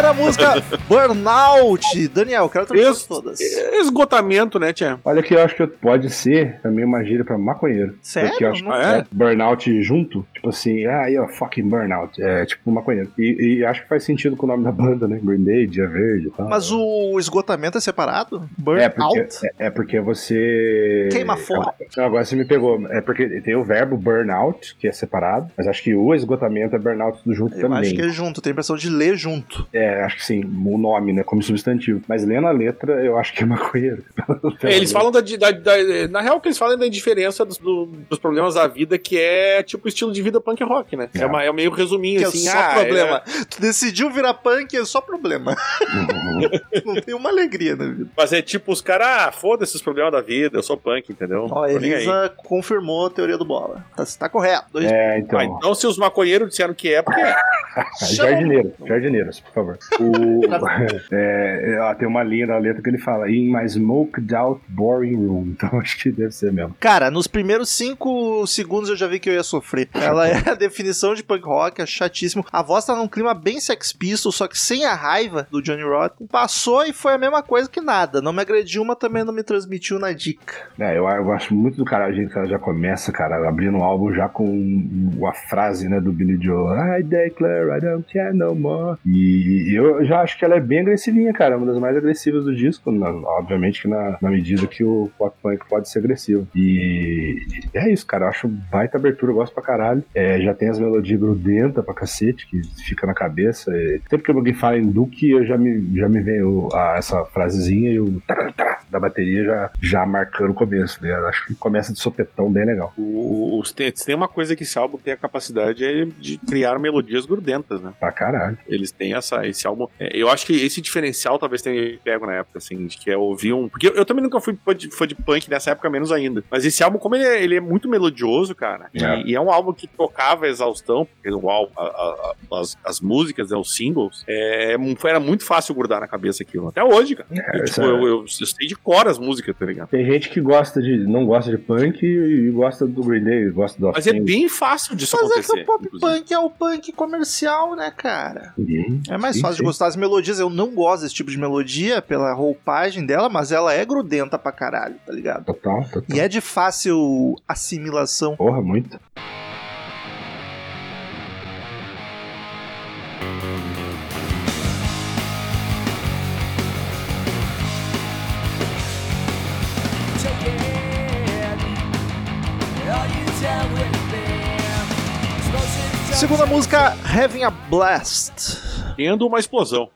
S2: Primeira música, Burnout. Daniel, quero trazer
S3: Es-
S2: todas.
S3: Esgotamento, né, Tia?
S4: Olha que eu acho que pode ser também uma gíria pra maconheiro.
S2: Sério?
S4: Porque eu acho
S2: Não-
S4: que
S3: Ah, é?
S4: é burnout junto, tipo assim, ah, aí ó, fucking burnout. É tipo maconheiro. E, e acho que faz sentido com o nome da banda, né? Green Day, Dia Verde e tal.
S2: Mas o esgotamento é separado?
S4: É porque,
S2: Burnout?
S4: é, é porque você.
S2: Queima fora.
S4: Não, agora você me pegou. É porque tem o verbo burnout, que é separado, mas acho que o esgotamento é burnout tudo junto
S2: Eu
S4: também.
S2: acho que é junto, tem a impressão de ler junto.
S4: É, acho que sim, o nome, né? Como substantivo. Mas lendo a letra, eu acho que é maconheiro.
S3: É, eles falam da, da- da- Na real, que eles falam é da indiferença dos, do- dos problemas da vida, que é tipo o estilo de vida punk rock, né? É,
S4: É.
S3: uma, é meio resuminho,
S2: Que
S3: assim.
S2: é só
S3: ah,
S2: problema. Tu decidiu virar punk, é só problema. Não tem uma alegria na vida.
S3: é- mas é tipo os caras, ah, foda esses problemas da vida, eu sou punk, entendeu?
S2: Ó. Elisa confirmou a teoria do bola. Tá, tá correto. Dois...
S4: É, então.
S3: Ah, então, se os maconheiros disseram que é, porque é.
S4: Jardineiro, jardineiros, por favor. O, é, é, ó, tem uma linha da letra que ele fala: In my smoked out boring room. Então acho que deve ser mesmo.
S2: Cara, nos primeiros cinco segundos eu já vi que eu ia sofrer. Ela é a definição de punk rock, é chatíssimo. A voz tá num clima bem sex pistol, só que sem a raiva do Johnny Rotten. Passou e foi a mesma coisa que nada. Não me agrediu, mas também não me transmitiu na dica.
S4: É, eu, eu acho muito do cara, a gente ela já começa, cara, abrindo o álbum já com a frase, né, do Billy Joel, I declare I don't care no more. E eu já acho que ela é bem agressivinha, cara, uma das mais agressivas do disco, na- obviamente que na, na medida que o pop punk pode ser agressivo. E, e é isso, cara, eu acho baita abertura, eu gosto pra caralho. É, já tem as melodias grudentas pra cacete, que fica na cabeça. E sempre que alguém fala em Duke, eu já me, já me vem o- a- essa frasezinha e o tará, tará da bateria já, já marcando o começo, né? Acho que começa de sopetão bem legal.
S3: O, os- tem, tem uma coisa que esse álbum tem a capacidade é de criar melodias grudentas, né?
S4: Pra caralho.
S3: Eles têm essa, esse álbum. é, eu acho que esse diferencial talvez tenha pego na época, assim, de que é ouvir um. Porque eu, eu também nunca fui fã de, punk nessa época, menos ainda. Mas esse álbum, como ele é, ele é muito melodioso, cara, e-
S4: É.
S3: E, é um álbum que tocava a exaustão, porque o álbum, a- a- a- as, as músicas, né, os singles, é, era muito fácil grudar na cabeça aquilo. Até hoje, cara.
S4: É,
S3: Eu, tipo, eu, eu, eu sei de cor as músicas, tá ligado?
S4: Tem gente que gosta de. não gosta de punk e, e gosta do Green Day, gosta do
S3: Mas é bem fácil disso
S2: Mas é
S3: acontecer.
S2: que o pop
S3: inclusive.
S2: punk é o punk comercial, né, cara?
S4: Uhum.
S2: É mais
S4: Sim,
S2: fácil
S4: sim.
S2: de gostar das melodias. Eu não gosto desse tipo de melodia pela roupagem dela, mas ela é grudenta pra caralho, tá ligado?
S4: Total, total.
S2: E é de fácil assimilação.
S4: Porra, muito.
S2: Segunda música, Having a Blast.
S3: Tendo uma explosão.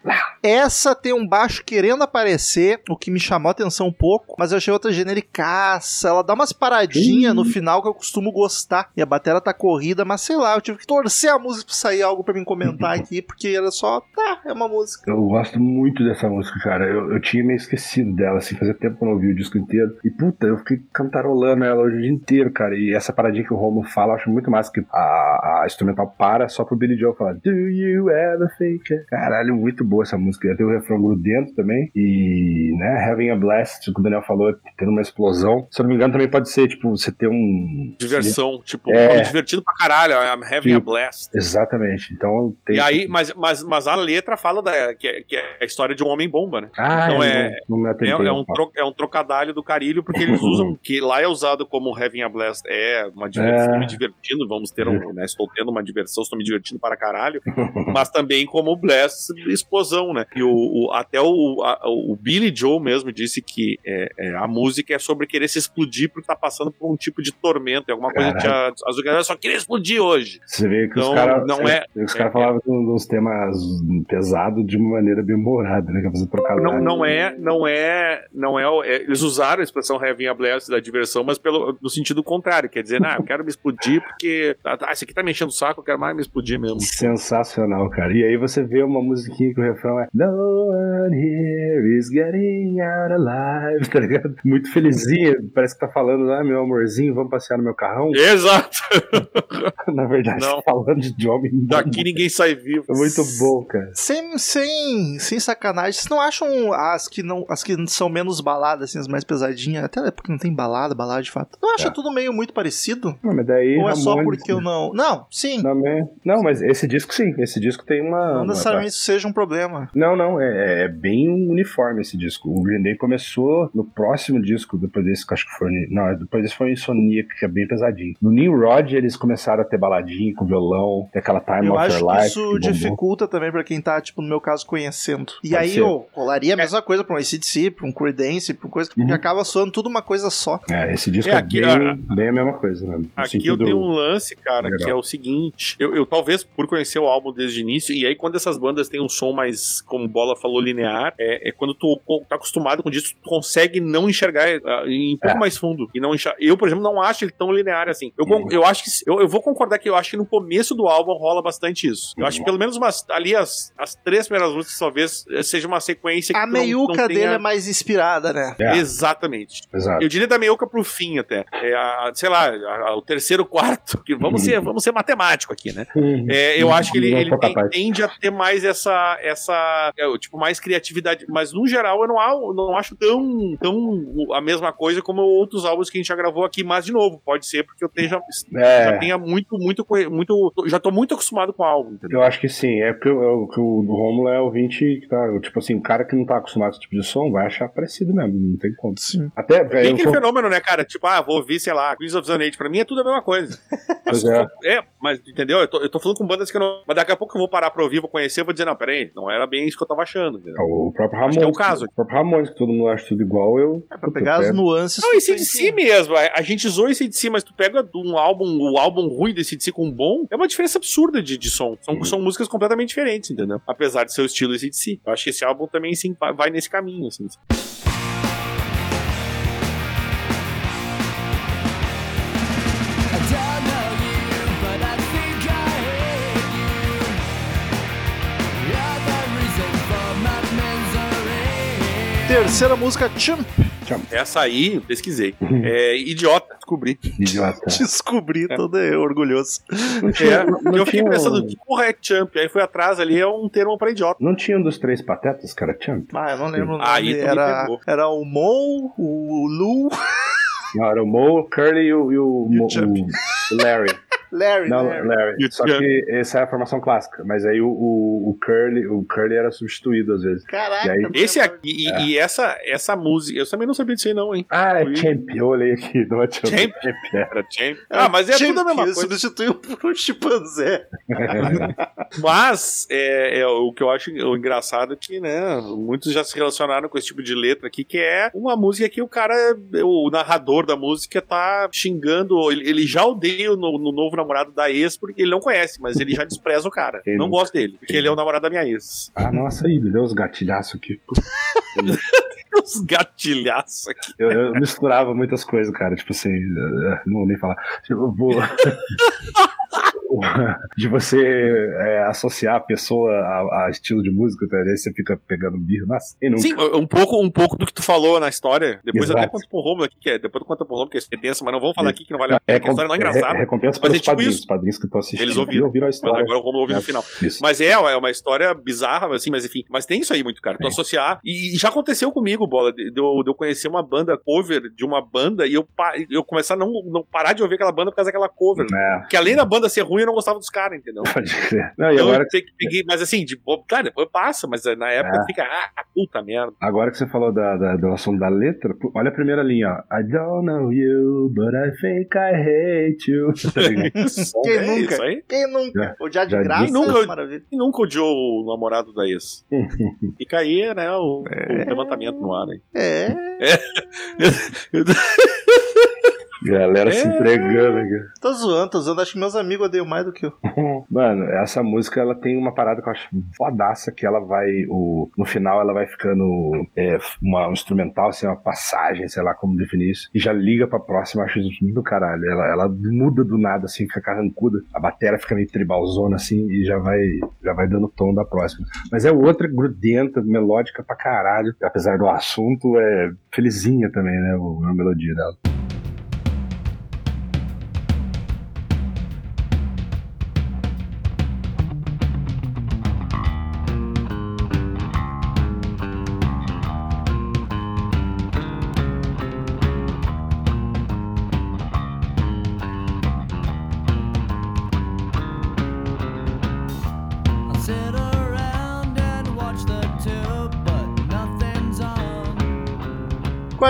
S2: Essa tem um baixo querendo aparecer, o que me chamou a atenção um pouco, mas eu achei outra genericaça. Ela dá umas paradinhas no final que eu costumo gostar. E a bateria tá corrida, mas sei lá, eu tive que torcer a música pra sair algo pra mim comentar aqui, porque era só, tá, é uma música.
S4: Eu gosto muito dessa música, cara. Eu, eu tinha meio esquecido dela, assim, fazia tempo que eu não ouvi o disco inteiro. E puta, eu fiquei cantarolando ela hoje o dia inteiro, cara. E essa paradinha que o Romo fala, eu acho muito massa que a, a instrumental para só pro Billy Joel falar Do you ever think? It?" Caralho, muito boa essa música. Tem o refrão grudento também. E, né, Having a Blast, o que o Daniel falou, tendo uma explosão. Se eu não me engano, também pode ser, tipo, você ter um.
S3: Diversão, tipo,
S4: É.
S3: tô me divertindo pra caralho, I'm having a blast.
S4: Exatamente. Então tem.
S3: E aí, mas, mas, mas a letra fala da, que, é, que é a história de um homem-bomba, né?
S4: Ah,
S3: Então
S4: não,
S3: é-
S4: não me
S3: É,
S4: atentei.
S3: é um tro, é um trocadilho do carilho, porque eles usam, que lá é usado como Having a Blast, é uma diversão,
S4: É.
S3: me divertindo, vamos ter um, né, estou tendo uma diversão, estou me divertindo para caralho, mas também como Blast, explosão, né? E o, o- até o, a- o Billy Joe mesmo disse que é, é, a música é sobre querer se explodir porque tá passando por um tipo de tormento, alguma coisa que a, as galera só queria explodir hoje.
S4: Você vê que os
S3: Não-
S4: caras.
S3: não é-
S4: Os
S3: é-
S4: caras falavam de uns temas pesados de uma maneira bem humorada, né? Que é fazer trocadilho.
S3: Não, não é, não é, não é, é- Eles usaram a expressão Having a Blast da diversão, mas pelo, no sentido contrário, quer dizer, ah, eu quero me explodir porque ah, tá, esse aqui tá me enchendo o saco, eu quero mais me explodir mesmo.
S4: Sensacional, cara. E aí você vê uma musiquinha que o refrão é No one here is getting out alive, tá ligado? Muito felizinha, parece que tá falando, ah, meu amorzinho, vamos passear no meu carrão.
S3: Exato.
S4: Na verdade,
S3: Não.
S4: falando de homem.
S3: Daqui ninguém sai vivo.
S4: É muito bom, cara.
S2: Sem, sem, sem sacanagem, vocês não acham as que não as que são menos baladas, assim, as mais pesadinhas, até porque não tem balada, balada de fato. Não acha
S4: É.
S2: tudo meio muito parecido?
S4: Não, mas daí.
S2: Ou é só
S4: Ramones,
S2: porque eu não. Não, sim. Não,
S4: Não, mas- não, esse disco sim. Esse disco tem uma. uma-
S2: necessariamente isso seja um problema.
S4: Não, não, é, é bem uniforme esse disco. O Green Day começou no próximo disco, depois desse, que eu acho que foi. Não, depois desse foi o Insomnia, que é bem pesadinho. No New Rod, eles começaram a ter baladinho com violão, tem aquela Time
S2: Eu
S4: of
S2: acho
S4: Your
S2: que
S4: Life.
S2: isso dificulta também pra quem tá, tipo, no meu caso, conhecendo. E
S4: Pode
S2: aí
S4: ser.
S2: eu rolaria a mesma coisa pra um ACDC, pra um Creedence, pra coisa que
S4: Uhum.
S2: acaba soando tudo uma coisa só.
S4: É, esse disco
S3: É,
S4: é,
S3: aqui,
S4: bem,
S3: a-
S4: bem a mesma coisa, né? No
S3: Aqui eu tenho um lance, cara,
S4: Legal.
S3: que é o seguinte: eu, eu talvez por conhecer o álbum desde o início, e aí quando essas bandas têm um som mais, como o Bola falou, linear, é, é quando tu tá acostumado com isso, tu consegue não enxergar ah, em um pouco
S4: É.
S3: mais fundo. E não enxer- Eu, por exemplo, não acho ele tão linear assim. Eu,
S4: Uhum.
S3: eu acho que. Eu, eu vou concordar que eu acho que no começo do álbum rola bastante isso. Eu acho
S4: Uhum.
S3: que pelo menos umas, ali as, as três primeiras músicas, talvez, eh, seja uma sequência
S2: A
S3: que tu não-
S2: meiuca
S3: não
S2: dele
S3: tenha-
S2: é mais inspirada, né?
S4: É.
S3: Exatamente.
S4: Exato.
S3: Eu diria da meiuca pro fim até. É a, sei lá, a- a- o terceiro quarto. Que vamos, ser, vamos ser matemático aqui, né?
S4: Uhum.
S3: É, eu acho que ele,
S4: Não
S3: ele tem- tende a ter mais essa, essa é, tipo, mais criatividade. Mas no geral eu não, não acho tão, tão a mesma coisa como outros álbuns que a gente já gravou aqui. Mas, de novo, pode ser porque eu tenha,
S4: É.
S3: já tenha muito, muito, muito. Já tô muito acostumado com o álbum, entendeu?
S4: Eu acho que sim, é porque o, que o do Romulo é ouvinte que tá, tipo assim, o cara que não tá acostumado com esse tipo de som vai achar parecido mesmo, não tem como.
S2: Sim.
S4: Até,
S3: Tem
S4: eu
S3: aquele
S4: sou-
S3: fenômeno, né, cara? Tipo, ah, vou ouvir, sei lá, Queens of the Age. Pra mim é tudo a mesma coisa. Mas,
S4: é.
S3: é, mas entendeu? Eu tô, eu tô falando com bandas que eu não. Mas daqui a pouco eu vou parar pra ouvir, vou conhecer, vou dizer, não, peraí, não era bem isso que eu tava achando. Entendeu?
S4: o próprio
S3: Acho
S4: Ramones.
S3: que é o caso.
S4: O próprio Ramones, que todo mundo acha tudo igual, eu.
S2: É pra pegar as
S4: eu-
S2: nuances.
S3: Não, esse de si mesmo. A, gente zoou esse de si, mas tu pega um álbum, o álbum ruim desse de si com um bom, é uma diferença absurda de, de som. São,
S4: Uhum.
S3: são músicas completamente diferentes, entendeu? Apesar de ser o estilo esse de si. Eu acho que esse álbum também, sim, vai, vai nesse caminho, assim.
S2: Terceira música, Chump.
S3: Essa aí, eu pesquisei. É idiota, descobri.
S4: Idiota.
S2: Descobri, todo orgulhoso.
S4: Não
S3: É,
S4: não,
S3: eu fiquei pensando, que porra é champ? Aí fui atrás ali, é um termo pra idiota.
S4: não tinha um dos três patetas, cara? Champ?
S2: Ah, eu não lembro.
S3: Aí
S2: era,
S3: pegou.
S2: era o Mo, o Lu,
S4: Não, era o Mo, o Curly e o, e o,
S2: E o
S4: Mo- o Larry.
S2: Larry.
S4: Não,
S2: Larry.
S4: Larry.
S3: O
S4: Só que essa é a formação clássica. Mas aí o, o, o Curly, o Curly era substituído às vezes.
S2: Caraca.
S4: E aí-
S3: Esse aqui, e, e essa, essa música, eu também não sabia disso aí, não, hein?
S4: Ah, é. Champ. Eu olhei aqui, não é Champ.
S3: Champ?
S4: Champ, é.
S3: Era champ. Ah, mas é tudo a mesma coisa.
S2: Substituiu por um chimpanzé.
S3: Mas é, é, o que eu acho engraçado é que, né, muitos já se relacionaram com esse tipo de letra aqui, que é uma música que o cara, o narrador da música tá xingando, ele, ele já odeia o no, no novo namorado da ex porque ele não conhece, mas ele já despreza o cara.
S4: Quem
S3: não gosta dele, porque ele é o namorado da minha ex.
S4: Ah, nossa, aí, me deu uns gatilhaços aqui.
S3: Os gatilhaços aqui.
S4: Eu, eu misturava muitas coisas, cara. Tipo assim, eh, não vou nem falar. Tipo, vou. de você é, associar a pessoa a, a estilo de música, tá? aí você fica pegando birro. Nossa, e.
S3: Sim, um pouco, um pouco do que tu falou na história. Depois
S4: Exato.
S3: até conta pro Romulo aqui, que é, depois tu conta pro Romulo, que é tensa, mas não vamos falar aqui que não vale a
S4: É,
S3: pena, que a história não é engraçada.
S4: é, recompensa pelos
S3: é tipo
S4: padrinhos,
S3: isso.
S4: os padrinhos que estão assistindo.
S3: Eles ouviram.
S4: Ouviram a história.
S3: agora o Romulo ouviu no
S4: É,
S3: final.
S4: Isso.
S3: Mas é, é uma história bizarra, assim, mas enfim. Mas tem isso aí muito, cara. Tu
S4: É.
S3: associar. E, e já aconteceu comigo, bola, de, de eu, de eu conhecer uma banda cover de uma banda e eu, eu começar a não, não parar de ouvir aquela banda por causa daquela cover.
S4: É.
S3: Que além da banda ser ruim, também não gostava dos caras, entendeu?
S4: Pode crer. Não, e
S3: Então
S4: agora,
S3: eu sei que peguei, mas assim, de boa, claro, depois passa, mas na época
S4: É.
S3: fica, ah, puta merda.
S4: agora que você falou da, da, do assunto da letra, olha a primeira linha, ó. I don't know you, but I think I hate you. Tá
S2: Quem
S3: é
S2: nunca?
S3: isso aí.
S2: Quem nunca? Odiar de
S4: já
S2: graça
S3: disse. Nunca-
S2: é maravilha.
S3: Quem nunca odiou o namorado da ex? Fica aí, né, o, o levantamento no ar aí.
S2: É.
S4: Galera se
S3: É.
S4: entregando aqui.
S2: Tô zoando, tô zoando. Acho que meus amigos odeiam mais do que eu.
S4: Mano, essa música ela tem uma parada que eu acho fodaça, que ela vai. O, no final ela vai ficando é, uma, um instrumental, assim, uma passagem, sei lá como definir isso, e já liga pra próxima, acho isso muito do caralho. Ela, ela muda do nada, assim, fica carrancuda, a bateria fica meio tribalzona, assim, e já vai, já vai dando tom da próxima. Mas é outra grudenta, melódica pra caralho, apesar do assunto, é felizinha também, né, a melodia dela.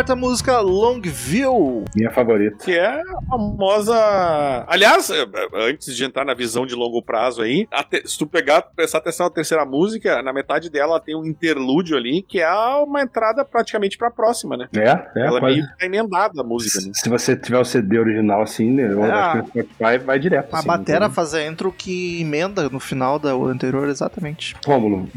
S2: Quarta música, Longview.
S4: Minha favorita.
S3: Que é a famosa. Aliás, é, é, antes de entrar na visão de longo prazo aí, se tu pegar, prestar atenção na terceira música, na metade dela tem um interlúdio ali, que é uma entrada praticamente pra próxima, né?
S4: É, é,
S3: Ela
S4: quase.
S3: meio que tá emendada a música, né?
S4: Se você tiver o CD original assim, né,
S2: É,
S4: no Spotify vai direto.
S2: A
S4: assim,
S2: batera
S4: entendeu?
S2: faz a intro que emenda no final da anterior, exatamente.
S4: Rômulo,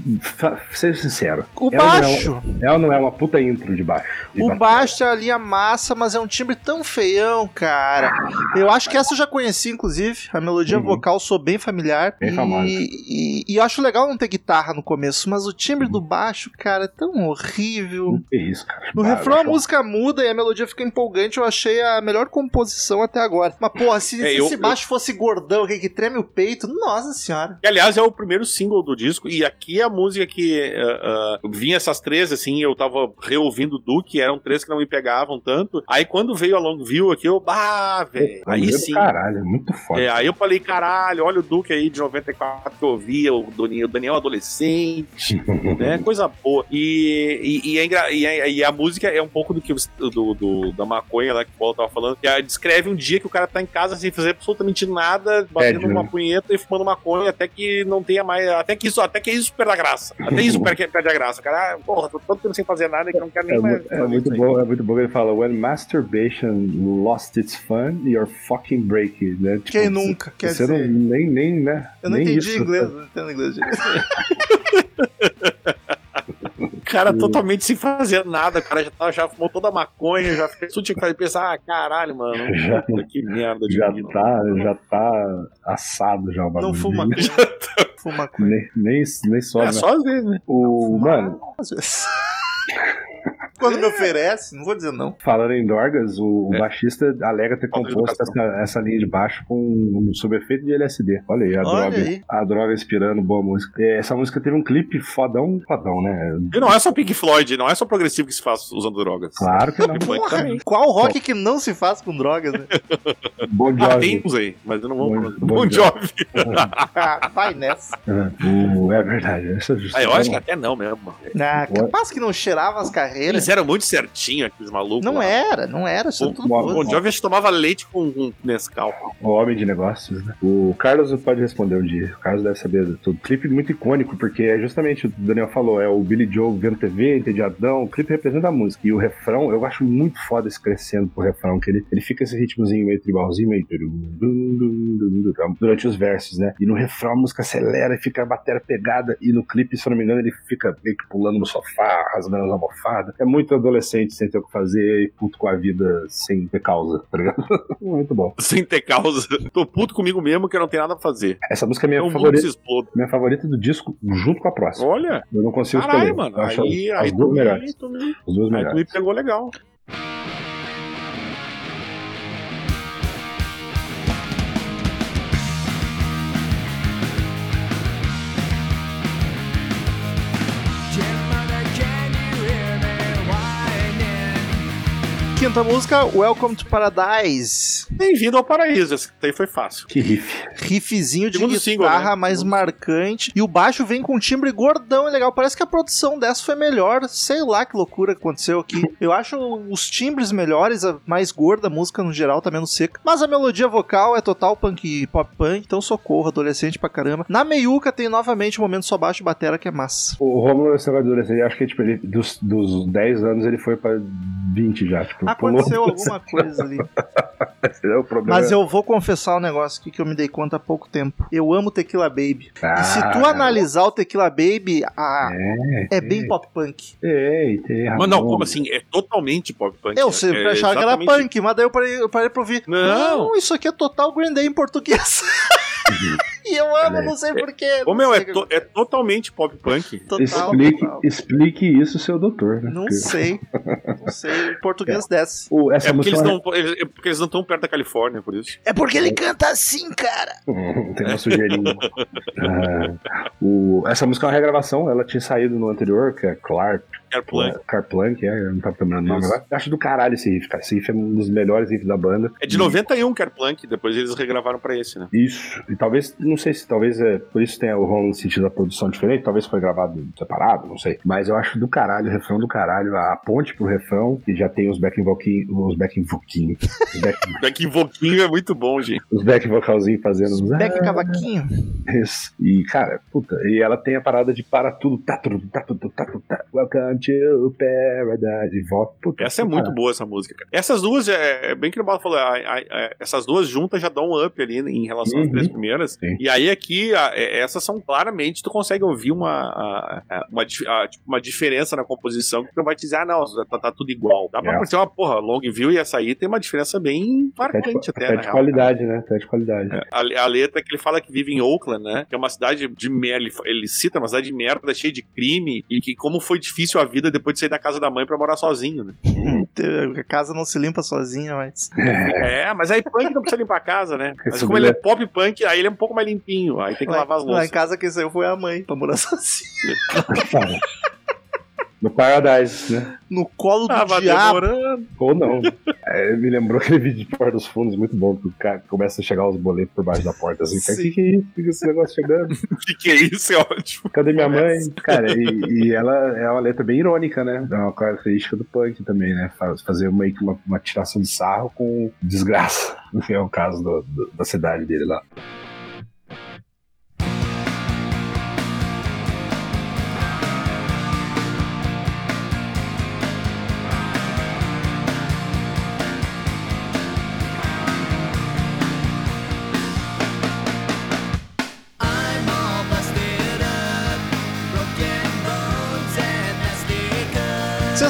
S4: seja sincero.
S2: O
S4: Ela não é
S2: baixo.
S4: Ela não é uma puta intro de baixo. de
S2: O baixo é a linha massa, mas é um timbre tão feião, cara. Eu acho que essa eu já conheci, inclusive. A melodia
S4: Uhum.
S2: vocal sou bem familiar.
S4: Bem
S2: e,
S4: famosa.
S2: e, e eu acho legal não ter guitarra no começo, mas o timbre do baixo, cara, é tão horrível.
S4: Que isso, cara.
S2: No refrão a música muda e a melodia fica empolgante. Eu achei a melhor composição até agora. Mas, porra, se,
S3: É,
S2: se
S3: eu-
S2: esse baixo fosse gordão, aquele que treme o peito, nossa senhora.
S3: Que, aliás, é o primeiro single do disco, e aqui é a música que ah, ah, vinha essas três, assim, eu tava reouvindo o Duke, eram três que não me pegavam tanto. Aí quando veio a Long View aqui, eu, ah, velho,
S4: É
S3: aí sim.
S4: Caralho, é muito foda.
S3: É, aí eu falei, caralho, olha o Duke aí de 94 que eu ouvia, o Daniel, o Daniel adolescente, né? Coisa boa. E, e, e, é e é- e a música é um pouco do que do, do- da maconha lá que o Paulo tava falando, que é, descreve um dia que o cara tá em casa sem fazer absolutamente nada, batendo
S4: Tédio,
S3: uma
S4: né?
S3: punheta e fumando maconha até que não tenha mais. Até que isso, até que isso perde a graça. Até isso perde, perde a graça. Cara, ah, porra, tô tanto tempo sem fazer nada que eu não quero nem
S4: É,
S3: mais.
S4: é
S3: fazer
S4: muito
S3: aí.
S4: Bom, é muito bom que ele fala When masturbation lost its fun, you're fucking breaking, né? Tipo,
S2: Quem nunca? Quer
S4: Você não,
S2: dizer,
S4: nem, nem, né?
S2: eu não
S4: nem
S2: entendi
S4: isso.
S2: inglês, não entendo inglês direito.
S3: Cara totalmente sem fazer nada, o cara já, tá, já fumou toda a maconha, já fez tudo tinha que pensar, ah, caralho, mano,
S4: Já-
S3: que merda de
S4: Já
S3: menino.
S4: tá, já tá assado já o bagulho.
S2: Não fuma
S4: nem,
S2: maconha. Fuma maconha.
S4: nem, nem, nem sobe.
S3: É
S4: né?
S3: só às vezes, né?
S4: O, mano,
S2: Às vezes. Quando me oferece, não vou dizer não.
S4: falando em Dorgas, o,
S3: É.
S4: baixista alega ter
S3: Falta
S4: composto essa, essa linha de baixo com um sob efeito de LSD. Olha aí, a
S2: Olha
S4: droga.
S2: aí.
S4: A droga inspirando boa música. É, essa música teve um clipe fodão, fodão, né?
S3: E não é só Pink Floyd, não é só progressivo que se faz usando drogas.
S4: Claro que não.
S2: Porra, qual rock que não se faz com drogas, né?
S4: Bon
S3: Ah,
S4: Jovi.
S3: tem uns aí, mas eu não vou.
S4: Bon-
S3: Bon,
S4: Bon
S3: Jovi.
S2: Ah, vai nessa.
S4: O- é verdade. Essa é
S3: Ah, eu acho que até não mesmo.
S2: Ah, capaz que não cheirava as carreiras.
S3: Eles eram muito certinho, aqueles malucos.
S2: Não
S3: lá.
S2: era, não era. Isso
S3: O,
S2: tudo
S3: o acho que tomava leite com, com Nescau.
S4: O homem de negócios, né? O Carlos pode responder um dia. O Carlos deve saber de tudo. Clipe muito icônico, porque é justamente o que o Daniel falou: é o Billy Joe vendo TV, entediadão. O clipe representa a música. E o refrão, eu acho muito foda esse crescendo pro refrão, que ele, ele fica esse ritmozinho meio tribalzinho, meio. durante os versos, né? E no refrão a música acelera e fica a bateria pegada. E no clipe, se eu não me engano, ele fica meio que pulando no sofá, rasgando as almofadas. É muito adolescente sem ter o que fazer e puto com a vida sem ter causa, tá ligado? muito bom.
S3: Sem ter causa. Tô puto comigo mesmo que eu não tenho nada pra fazer.
S4: Essa música é minha
S3: Então
S4: favorita. Minha favorita do disco, junto com a próxima.
S3: Olha,
S4: Eu não consigo
S3: caralho,
S4: escolher.
S3: mano.
S4: Acho
S3: Aí,
S4: as
S3: aí,
S4: duas melhores.
S3: me, me,
S4: As duas
S3: aí tu me
S4: melhores.
S3: pegou legal.
S2: Quinta música, Welcome to Paradise.
S3: Bem-vindo ao paraíso, esse aí foi fácil.
S4: Que riff.
S2: Riffzinho de
S3: Segundo
S2: guitarra
S3: single, né?
S2: mais marcante. E o baixo vem com um timbre gordão e legal. Parece que a produção dessa foi melhor. Sei lá que loucura que aconteceu aqui. Eu acho os timbres melhores, a mais gorda, a música no geral tá menos seca. Mas a melodia vocal é total punk pop punk, então socorro, adolescente pra caramba. Na meiuca tem novamente o momento só baixo e batera que é massa.
S4: O Romulo, esse negócio de adolescente, acho que tipo, ele, dos, dos 10 anos ele foi pra 20 já. Tipo,
S2: Aconteceu alguma coisa ali.
S4: Esse é o problema.
S2: Mas eu vou confessar um negócio aqui que eu me dei conta há pouco tempo. Eu amo Tequila Baby.
S4: Ah,
S2: e se tu analisar o Tequila Baby, a-
S4: É,
S2: é bem pop punk.
S4: Ei, tem razão.
S3: Mas não, como assim? É totalmente pop punk.
S2: Eu sempre
S3: é
S2: achava que era
S3: exatamente-
S2: punk, mas daí eu parei, eu parei pra ouvir.
S3: Não.
S2: isso aqui é total Green Day em português. e eu amo, não sei porquê.
S3: Ô, meu, é, to- é totalmente pop punk.
S2: Total,
S4: Explique,
S2: total.
S4: explique isso, seu doutor. né?
S2: Não
S4: Porque
S2: sei. Não sei. Em português desce.
S4: o- essa
S3: É porque eles não eles, é porque eles não estão perto da Califórnia, por isso.
S2: É porque ele canta assim, cara.
S4: Hum, Tem uma sujeirinha. Ah, o- essa música é uma regravação, ela tinha saído no anterior, que é Clark.
S3: Airplane.
S4: Carplank, é, eu não tava lembrando o nome agora. Eu acho do caralho esse riff, cara. Esse riff é um dos melhores riffs da banda.
S3: É de 91 Kerplunk, depois eles regravaram pra esse, né?
S4: Isso. E talvez, não sei se talvez é por isso tenha o Roland sentido da produção diferente, talvez foi gravado separado, não sei. Mas eu acho do caralho, o refrão do caralho, a ponte pro refrão, que já tem os backing voquinhos, os backing voquinhos, os backing,
S3: Invoquinho é muito bom, gente.
S4: os back vocalzinhos fazendo
S2: Beck
S4: ah,
S2: Cavaquinho.
S4: isso. E, cara, puta, e ela tem a parada de para tudo, tá tudo, tá tudo, tá tudo, tá. Welcome to paradise. E volta.
S3: Essa é muito boa, essa música, cara. Essas duas, é, é bem que o Bola falou, a- a- a- essas duas juntas já dão um up ali em relação às
S4: Uhum.
S3: três primeiras.
S4: Sim.
S3: E aí aqui, é, essas são claramente, tu consegue ouvir uma, uma, tipo, uma diferença na composição que tu não vai te dizer, ah, não, tá, tá tudo igual. Dá pra
S4: É.
S3: parecer uma, porra, Longview e essa aí tem uma diferença bem
S4: Até
S3: marcante até,
S4: até
S3: na
S4: de
S3: real,
S4: qualidade, né? Até de qualidade.
S3: É, A, a letra que ele fala que vive em Oakland, né? Que é uma cidade de merda. Ele, ele cita uma cidade de merda, cheia de crime, e que como foi difícil a vida depois de sair da casa da mãe pra morar sozinho, né?
S2: A casa não se limpa sozinha, mas.
S3: É, mas aí punk não precisa limpar a casa, né? Mas como ele é pop punk, aí ele é um pouco mais limpinho. Aí tem que
S2: Lá,
S3: lavar as
S2: lá em
S3: louças.
S2: casa quem saiu foi a mãe pra morar sozinha.
S4: No Paradise, né?
S2: No colo do
S3: Tava
S2: diabo.
S3: demorando.
S4: Ou não. É, me lembrou aquele vídeo de Porta dos Fundos, muito bom, que o cara começa a chegar os boletos por baixo da porta, assim, cara, que, que é isso? O que que é esse negócio chegando?
S3: O que, que é isso? É ótimo.
S4: Cadê minha mãe? Cara, e, e ela é uma letra bem irônica, né? É uma característica do punk também, né? Faz- Fazer meio que uma, uma tiração de sarro com desgraça, que é o caso do- do- da cidade dele lá.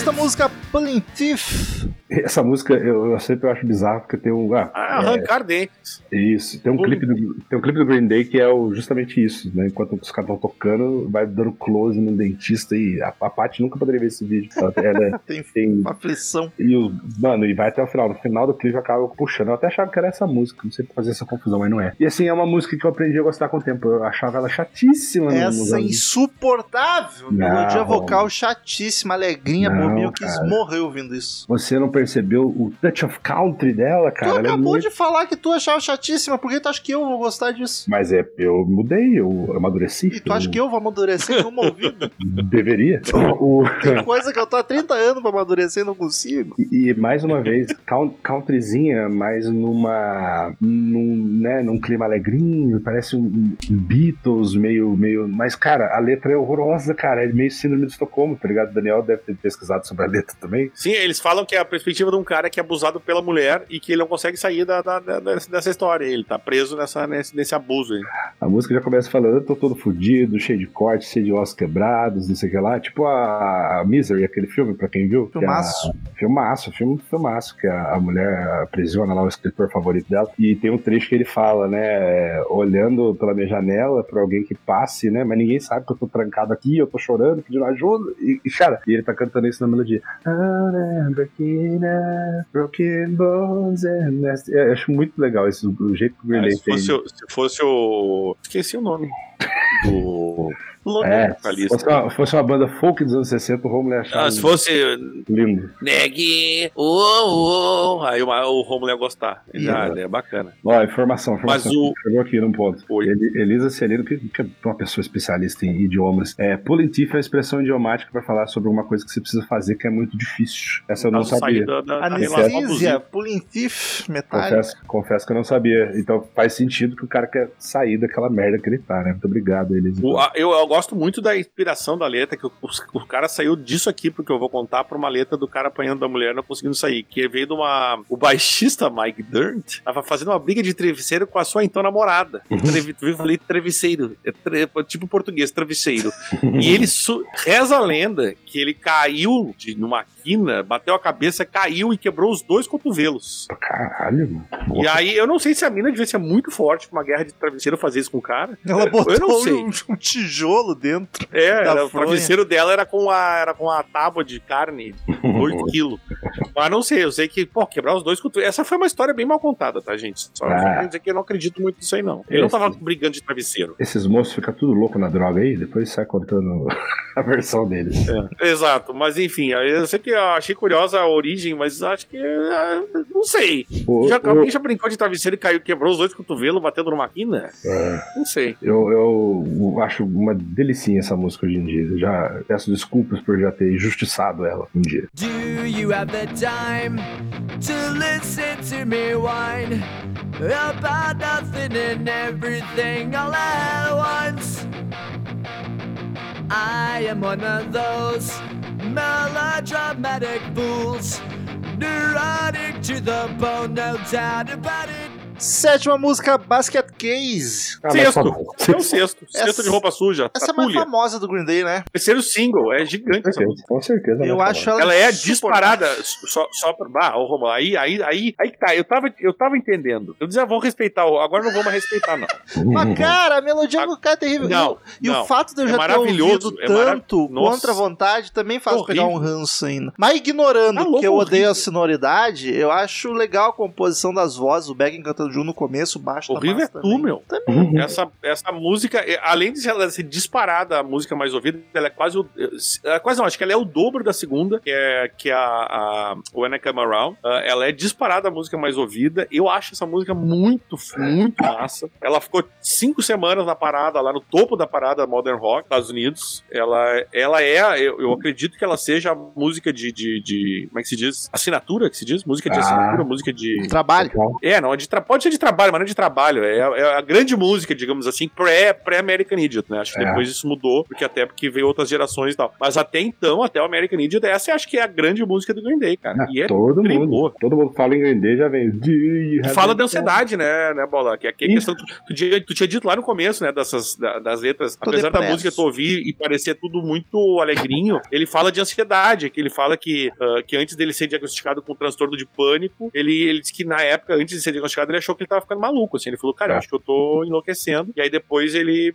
S2: Sexta música, Plaintiff.
S4: Essa música eu, eu sempre acho bizarro porque tem um. Ah,
S3: Ah, arrancar dentes.
S4: Isso, tem um, clipe do, tem um clipe do Green Day que é o, justamente isso, né? Enquanto os caras estão tocando, vai dando close no dentista e a, a Paty nunca poderia ver esse vídeo. Ela, ela
S2: Tem
S4: tem.
S2: aflição.
S4: E o, mano, e vai até o final. No final do clipe acaba puxando. Eu até achava que era essa música, não sei por fazer essa confusão, mas não é. E assim, é uma música que eu aprendi a gostar com o tempo. Eu achava ela chatíssima
S2: Essa é insuportável.
S4: Não.
S2: Melodia vocal chatíssima, alegrinha,
S4: Não,
S2: Eu quis
S4: cara.
S2: morrer ouvindo isso.
S4: Você não percebeu o touch of country dela, cara?
S2: tu
S4: é
S2: acabou
S4: muito-
S2: de falar que tu achava chatíssima, por que tu acha que eu vou gostar disso?
S4: Mas é, eu mudei, eu amadureci.
S2: E tu acha que eu vou amadurecer numa ouvida?
S4: Deveria. O-
S2: Tem coisa que eu tô há 30 anos pra amadurecer e não consigo.
S4: E, e, mais uma vez, coun- countryzinha, mas numa. Num, né, num clima alegrinho, parece um, um Beatles meio, meio. Mas, cara, a letra é horrorosa, cara. É meio síndrome de Estocolmo, tá ligado? O Daniel deve ter pesquisado sobre a letra também.
S3: Sim, eles falam que é a perspectiva de um cara que é abusado pela mulher e que ele não consegue sair da, da- da- dessa, história. Ele tá preso nessa, nesse, nesse abuso aí.
S4: A música já começa falando, eu tô todo fudido, cheio de cortes, cheio de ossos quebrados, não sei o que lá. Tipo a, a Misery, aquele filme, pra quem viu. que
S2: Filmaço.
S4: a- filmaço, filme filmaço, que a, a mulher aprisiona lá o escritor favorito dela. E tem um trecho que ele fala, né, é, olhando pela minha janela pra alguém que passe, né, mas ninguém sabe que eu tô trancado aqui, eu tô chorando, pedindo ajuda. E, e, cara, e ele tá cantando isso na melodia. "Ah, breaking up, Broken bones and nasty-" Eu acho muito legal esse, o jeito que o Green
S3: Ah,
S4: Day
S3: se, fosse, o- se fosse o. Esqueci o nome. Do.
S4: É, se fosse uma, fosse uma banda folk dos anos 60, o Romulo ia achar
S3: Ah, se fosse
S4: lindo.
S3: Neg, oh, oh, aí o, o Romulo ia gostar. Ele, ah, é bacana.
S4: Ó, informação,
S3: Mas
S4: informação.
S3: o-
S4: Chegou aqui num ponto.
S3: Oi.
S4: Eli- Elisa Celino, que, que é uma pessoa especialista em idiomas, é, politif é a expressão idiomática para falar sobre alguma coisa que você precisa fazer que é muito difícil. Essa eu não
S3: Caso
S4: sabia.
S3: sair da-
S2: Anestesia, pulintif, metálica.
S4: Confesso, confesso que eu não sabia. Então faz sentido que o cara quer sair daquela merda que ele tá, né? Muito obrigado, Elisa.
S3: O- a- eu, eu gosto muito da inspiração da letra, que o, o cara saiu disso aqui, porque eu vou contar pra uma letra do cara apanhando da mulher não conseguindo sair. Que veio de uma. O baixista Mike Durnt tava fazendo uma briga de travesseiro com a sua então namorada. Trevi, eu falei travesseiro. É tre- tipo português, travesseiro. E ele su- reza a lenda que ele caiu de, numa quina, bateu a cabeça, caiu e quebrou os dois cotovelos.
S4: Caralho, mano.
S3: E aí, eu não sei se a mina devia ser muito forte pra uma guerra de travesseiro fazer isso com o cara.
S2: Ela
S3: Eu
S2: botou
S3: não sei.
S2: um, um tijolo dentro.
S3: É,
S2: da
S3: era, o travesseiro dela era com a, era com a tábua de carne, 8 quilos. Mas não sei, eu sei que, pô, quebrar os dois cotovelos. Essa foi uma história bem mal contada, tá, gente? Só,
S4: Ah.
S3: dizer que eu não acredito muito nisso aí, não. Ele não tava brigando de travesseiro.
S4: Esses moços ficam tudo louco na droga aí, depois sai contando a versão deles.
S3: Exato, mas enfim, eu sei que eu achei curiosa a origem, mas acho que. ah, Não sei.
S4: O-
S3: Já,
S4: o-
S3: alguém já brincou de travesseiro e caiu, quebrou os dois cotovelos batendo numa quina?
S4: é,
S3: Não sei.
S4: eu, eu acho uma delicinha essa música hoje em dia. Já peço desculpas por já ter injustiçado ela um dia.
S1: Do you have the time to listen to me whine about nothing and everything all at once? I am one of those melodramatic fools, neurotic to the bone, no doubt about it.
S2: Sétima música, Basket Case.
S4: Ah,
S3: Sexto. É o sexto. Sexto
S2: Essa-
S3: de roupa suja.
S2: Essa é a mais famosa do Green Day, né?
S3: Terceiro single. É gigante.
S4: Com
S3: essa música.
S4: certeza, com certeza.
S2: Eu acho ela
S3: Ela é disparada só, só pra. Ah, ô Romulo, aí, aí, aí, aí que tá. Eu tava, eu tava entendendo. Eu dizia, vou respeitar. o- Agora não vou mais respeitar, não.
S2: Mas, cara, a melodia do cara é terrível.
S3: Não,
S2: e o- e
S3: não.
S2: o fato de eu
S3: É
S2: já ter ouvido
S3: é marav-
S2: tanto
S3: Nossa.
S2: contra a vontade também faz
S3: Horrível.
S2: pegar um ranço ainda. Mas ignorando
S3: Tá louco,
S2: que eu odeio
S3: horrível.
S2: a sonoridade, eu acho legal a composição das vozes, o Beck cantando junto no começo, baixo
S3: Horrível é tu,
S2: também.
S3: meu. Essa, essa música, é, além de ela ser disparada a música mais ouvida, ela é quase o. é, Quase não, acho que ela é o dobro da segunda, que é, que é a, a When I Come Around. Ah, ela é disparada a música mais ouvida. Eu acho essa música muito, muito massa. Ela ficou cinco semanas na parada, lá no topo da parada Modern Rock, Estados Unidos. Ela, ela é, eu, eu acredito que ela seja a música de, de, de- Como é que se diz? Assinatura que se diz? Música de
S4: Ah.
S3: assinatura, música de.
S2: Trabalho.
S3: É, não, é de tra... pode ser de trabalho, mas não é de trabalho. É, é a grande música, digamos assim, pré- pré-American Idiot, né? Acho que
S4: É.
S3: depois isso mudou, porque até porque veio outras gerações e tal. Mas até então, até o American Idiot, essa eu acho que é a grande música do Green Day, cara.
S4: Ah,
S3: e é
S4: todo mundo.
S3: boa.
S4: Todo mundo fala em Green Day, já vem. "Do you
S3: E
S4: have
S3: fala
S4: a-
S3: da ansiedade, né, né, Bola? Que é que a
S4: Isso.
S3: questão. Tu, tu, tinha- tu tinha dito lá no começo, né, dessas, da- das letras,
S2: Tô
S3: apesar da
S2: depresso.
S3: música tu ouvir e parecer tudo muito alegrinho, ele fala de ansiedade, que ele fala que, ah, que antes dele ser diagnosticado com transtorno de pânico, ele, ele disse que na época, antes de ser diagnosticado, ele achou que ele tava ficando maluco, assim, ele falou, cara, eu
S4: É.
S3: acho que eu tô enlouquecendo, e aí depois ele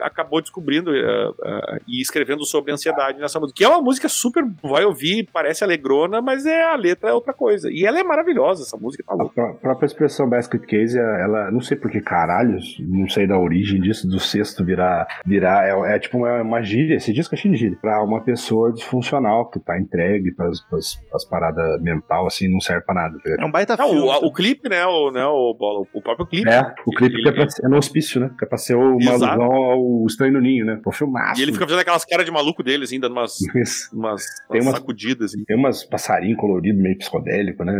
S3: acabou descobrindo ah, ah, e escrevendo sobre ansiedade nessa música, que é uma música super, vai ouvir, parece alegrona, mas é a letra é outra coisa, e ela é maravilhosa, essa música, tá
S4: A
S3: louco.
S4: pró- própria expressão basket case, ela, não sei por que caralhos, não sei da origem disso, do cesto virar, virar é, é tipo uma, uma gíria, esse disco é cheio de gíria, pra uma pessoa disfuncional que tá entregue pras, pras, pras paradas mental, assim, não serve pra nada. tá?
S2: É um baita
S3: Não,
S2: filme.
S3: o, a- o clipe, né, o, né, o, Bola, o próprio clipe.
S4: É, o clipe
S3: Ele-
S4: que é, pra é no hospício, né? Que é pra ser uma
S3: Exato.
S4: alusão ao Estranho no Ninho, né? Pô, filmaço.
S3: E ele fica fazendo aquelas caras de maluco dele, assim, dando umas, umas,
S4: Tem
S3: umas sacudidas. Assim.
S4: Tem umas passarinhos coloridos, meio psicodélico, né?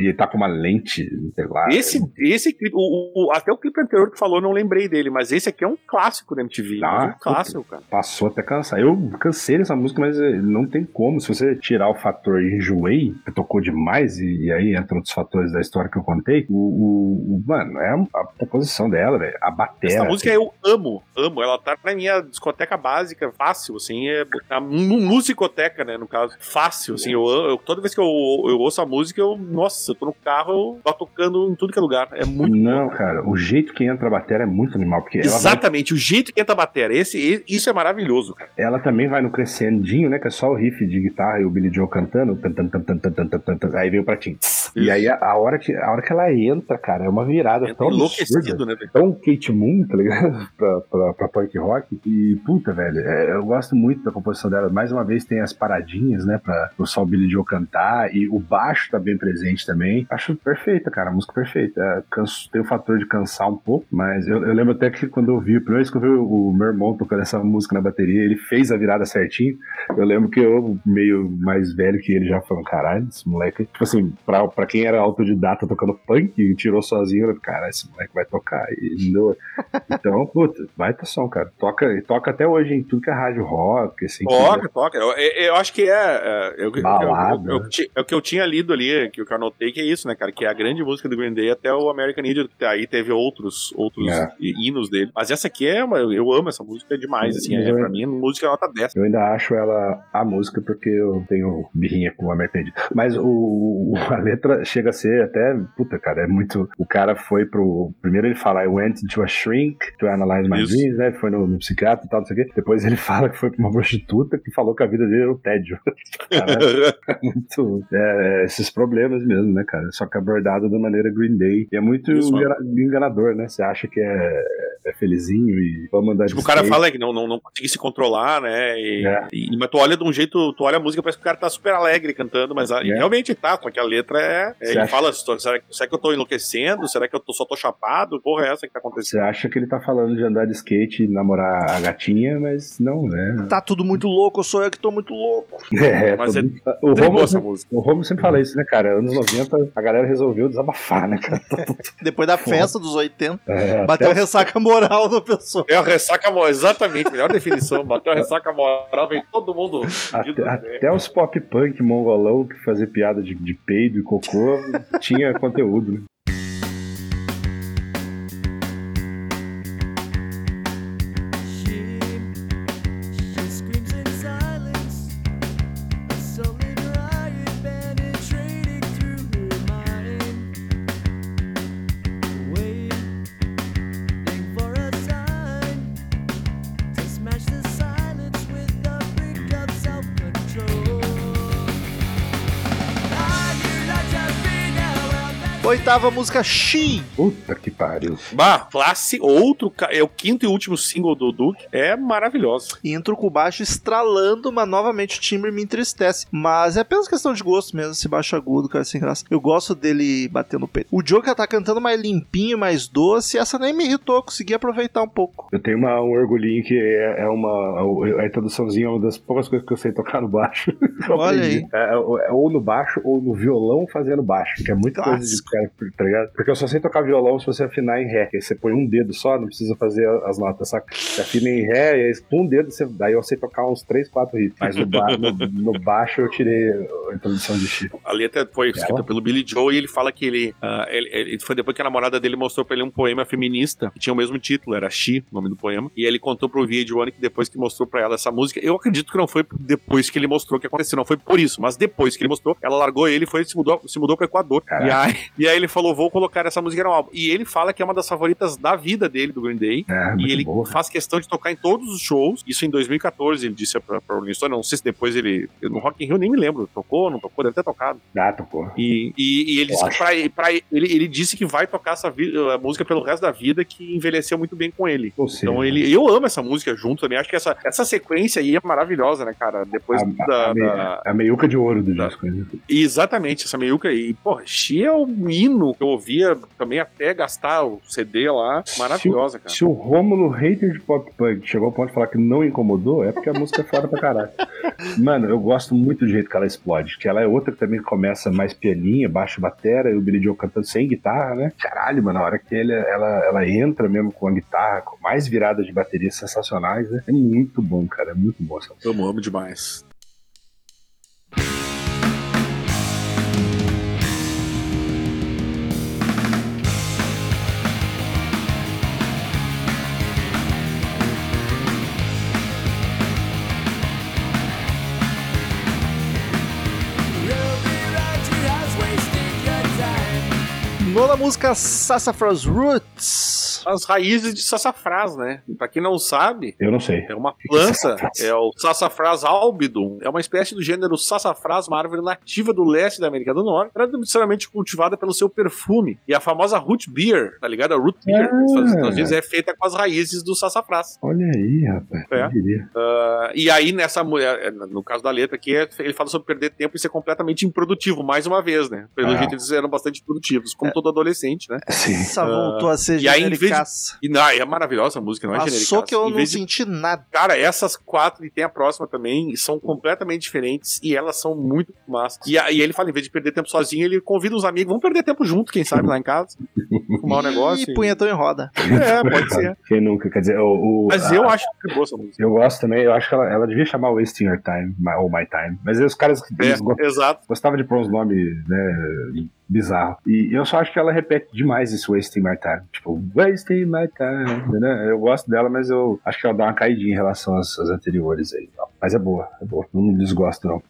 S4: E ele tá com uma lente, sei lá.
S3: Esse, esse clipe, o, o- até o clipe anterior que falou, não lembrei dele, mas esse aqui é um clássico da MTV.
S4: Ah,
S3: mas um clássico, cara.
S4: Passou até cansar. Eu cansei dessa música, mas eh, não tem como. Se você tirar o fator enjoei, que tocou demais, e, e aí entra outros fatores da história que eu contei, o, o- o. Mano, é a, a composição dela, velho. A bateria.
S3: Essa música assim. eu amo, amo. Ela tá na minha discoteca básica, fácil, assim. É, tá musicoteca, né, no caso. Fácil, assim. Eu, eu, toda vez que eu, eu ouço a música, eu. Nossa, eu tô no carro, eu tô tocando em tudo que é lugar. É muito.
S4: Não, bom. cara, o jeito que entra a bateria é muito animal. Porque Exatamente, vai...
S3: o jeito que entra a bateria. Esse, isso é maravilhoso, cara.
S4: Ela também vai no crescendinho, né? Que é só o riff de guitarra e o Billy Joe cantando. Aí vem o pratinho. E aí a, a, hora que, a hora que ela entra, cara, é uma virada
S3: É
S4: tão absurda.
S3: né, velho?
S4: Tão Kate Moon, tá ligado? pra, pra, pra punk rock. E, puta, velho, é, eu gosto muito da composição dela. Mais uma vez tem as paradinhas, né, pra o o Billy Joe cantar. E o baixo tá bem presente também. Acho perfeita, cara, a música perfeita. É, canso- tem o fator de cansar um pouco, mas eu, eu lembro até que quando eu vi, a primeira vez que eu vi o meu irmão tocando essa música na bateria, ele fez a virada certinho. Eu lembro que eu, meio mais velho que ele, já falando, caralho, esse moleque. Tipo assim, pra, pra quem era autodidata tocando punk e tirou sozinho, eu falei, caralho, esse moleque vai tocar. E. Então, puta, baita som, cara. Toca, toca até hoje em tudo que é rádio rock, assim.
S3: Toca, toca. Eu, eu- acho que é. é, eu-
S4: Balada.
S3: ti- é o que eu tinha lido ali, que que eu anotei, que é isso, né, cara? Que é a grande música do Green Day até o American Idiot, que aí teve outros, outros
S4: É.
S3: hinos dele. Mas essa aqui é uma. Eu amo essa música demais, assim. É, pra mim, música nota 10.
S4: Eu ainda acho ela a música porque eu tenho birrinha com o American Idiot. Mas o- a letra chega a ser até. Puta, cara, é muito. O cara foi pro. Primeiro ele fala, I went to a shrink to analyze my
S3: Isso.
S4: dreams, né? Foi no, no psiquiatra e tal, não sei o quê. Depois ele fala que foi pra uma prostituta que falou que a vida dele era um tédio. Caralho, é muito. É, esses problemas mesmo, né, cara? Só que abordado da maneira Green Day. E é muito
S3: Isso,
S4: enganador, né? Você acha que é, é felizinho e vamos andar
S3: Tipo,
S4: de
S3: o cara fala que não, não, não consegue se controlar, né? E,
S4: É.
S3: e- mas tu olha de um jeito, tu olha a música, parece que o cara tá super alegre cantando, mas e
S4: É.
S3: realmente tá, só que a letra é. é,
S4: Você
S3: ele
S4: acha-
S3: fala, será, que- será que eu tô enlouquecendo? Será que eu tô- só tô chapado? Porra, é essa que tá
S4: Você
S3: acontecendo?
S4: acha que ele tá falando de andar de skate e namorar a gatinha, mas não, né?
S2: Tá tudo muito louco, sou eu que tô muito louco.
S4: É,
S3: Mas é
S4: mundo- o, Romulo,
S3: essa música.
S4: o Romulo sempre fala isso, né, cara? Anos 90, a galera resolveu desabafar, né, cara?
S2: Depois da festa dos 80,
S4: É,
S2: bateu ressaca moral da pessoa.
S3: É a ressaca moral, exatamente, melhor definição. Bateu a ressaca moral, vem todo mundo.
S4: até, até os pop punk mongolão que fazia piada de, de peido e cocô tinha conteúdo, né?
S2: Oitava música, She.
S4: Puta que pariu.
S3: Bah, classe, outro, é o quinto e último single do Duke, é maravilhoso.
S2: Intro com o baixo estralando, mas novamente o timbre me entristece. Mas é apenas questão de gosto mesmo, esse baixo agudo, cara, sem graça. Eu gosto dele bater no peito. O Joker tá cantando mais limpinho, mais doce, essa nem me irritou, consegui aproveitar um pouco.
S4: Eu tenho uma- um orgulhinho que é, é uma. A introduçãozinha é uma das poucas coisas que eu sei tocar no baixo.
S2: Olha
S4: aprendi. É, é, ou no baixo ou no violão fazendo baixo, que é muito coisa de
S2: Clássico.
S4: cara, tá ligado? Porque eu só sei tocar violão se você afinar em Ré. Aí você põe um dedo só, não precisa fazer as notas, saca? Você afina em Ré e aí com um dedo você. Daí eu sei tocar uns 3, 4 hits. Mas no, ba- no- no baixo eu tirei a introdução de Chico.
S3: A letra foi escrita pelo Billy Joe e ele fala que ele, ah, ele, ele- Foi depois que a namorada dele mostrou pra ele um poema feminista que tinha o mesmo título, era She, o nome do poema. E ele contou pro VH1 que depois que mostrou pra ela essa música, eu acredito que não foi depois que ele mostrou que aconteceu, não foi por isso, mas depois que ele mostrou, ela largou ele e foi se mudou, se mudou pro Equador. E aí, e aí ele falou: vou colocar essa música no álbum. E ele fala que é uma das favoritas da vida dele, do Green Day.
S4: É,
S3: E ele
S4: boa.
S3: faz questão de tocar em todos os shows. Isso em 2014, ele disse pra, pra Rolling Stone. Não sei se depois ele. No Rock in Rio, nem me lembro. Tocou, não tocou, deve ter tocado.
S4: Ah, tocou.
S3: E, e, e ele, disse que pra, pra- ele, ele disse que vai tocar essa a música pelo resto da vida, que envelheceu muito bem com ele.
S4: Ou seja,
S3: Então ele, eu amo essa música junto também. Acho que essa, essa sequência aí é maravilhosa, né, cara? Depois
S4: a,
S3: da,
S4: a,
S3: da-
S4: a meiuca de ouro do
S3: da-
S4: disco. né?
S3: Exatamente, essa meiuca. E, pô, Xi é um hino que eu ouvia também até gastar o CD lá. Maravilhosa, cara.
S4: Se o Rômulo, hater de pop punk, chegou ao ponto de falar que não incomodou, é porque a música é foda pra caralho. Mano, eu gosto muito do jeito que ela explode. Que ela é outra que também começa mais pianinha, baixo batera, e o Billy Joe cantando sem guitarra, né? Caralho, mano, a hora que ele, ela, ela entra mesmo com a guitarra, com mais viradas de bateria sensacionais, né? É muito bom, cara. É muito bom essa música.
S3: Eu amo demais.
S2: Nona música, Sassafras Roots.
S3: As raízes de sassafrás, né? Pra quem não sabe,
S4: Eu não sei.
S3: é uma
S4: é
S3: planta, é o Sassafrás albidum. É uma espécie do gênero Sassafrás, uma árvore nativa do leste da América do Norte, tradicionalmente cultivada pelo seu perfume. E a famosa root beer, tá ligado? A root beer,
S4: Ah.
S3: às vezes é feita com as raízes do sassafrás.
S4: Olha aí, rapaz.
S3: É. Ah, e aí, nessa mulher, no caso da letra aqui, é- ele fala sobre perder tempo e ser completamente improdutivo, mais uma vez, né? Pelo
S4: Ah.
S3: jeito, eles eram bastante produtivos, como todo adolescente, né?
S4: Sim.
S2: Essa voltou a ser
S3: e aí, de-. E não, é maravilhosa a música, não é
S2: Passou
S3: genérica.
S2: que eu
S3: Em
S2: não
S3: de-
S2: senti nada.
S3: Cara, essas quatro e tem a próxima também, são completamente diferentes e elas são muito massas. E aí ele fala, em vez de perder tempo sozinho, ele convida os amigos, vamos perder tempo junto, quem sabe, lá em casa. Fumar um negócio.
S2: E punhetão em roda.
S3: É, pode ser.
S4: Quem nunca? Quer dizer, o. o-
S3: Mas
S4: a-
S3: eu acho que é boa essa música.
S4: Eu gosto também, eu acho que ela, ela devia chamar Wasting Your Time, ou My Time. Mas aí os caras
S3: É, exato.
S4: gostavam de pôr uns nomes, né, bizarros. E eu só acho que ela repete demais esse Wasting My Time. Tipo, Wasting My Time, né? Eu gosto dela, mas eu acho que ela dá uma caidinha em relação às, às anteriores aí. Mas é boa, é boa. Não desgosto, não.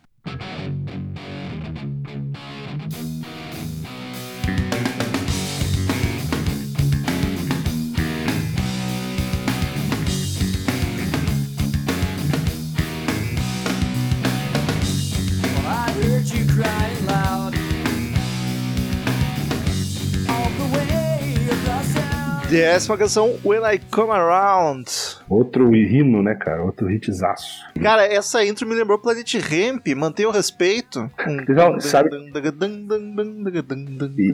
S1: Town.
S2: Décima canção, When I Come Around.
S4: Outro hino, né, cara? Outro hitzaço.
S2: Cara, essa intro me lembrou Planet Ramp, mantenha o respeito.
S4: Não, sabe-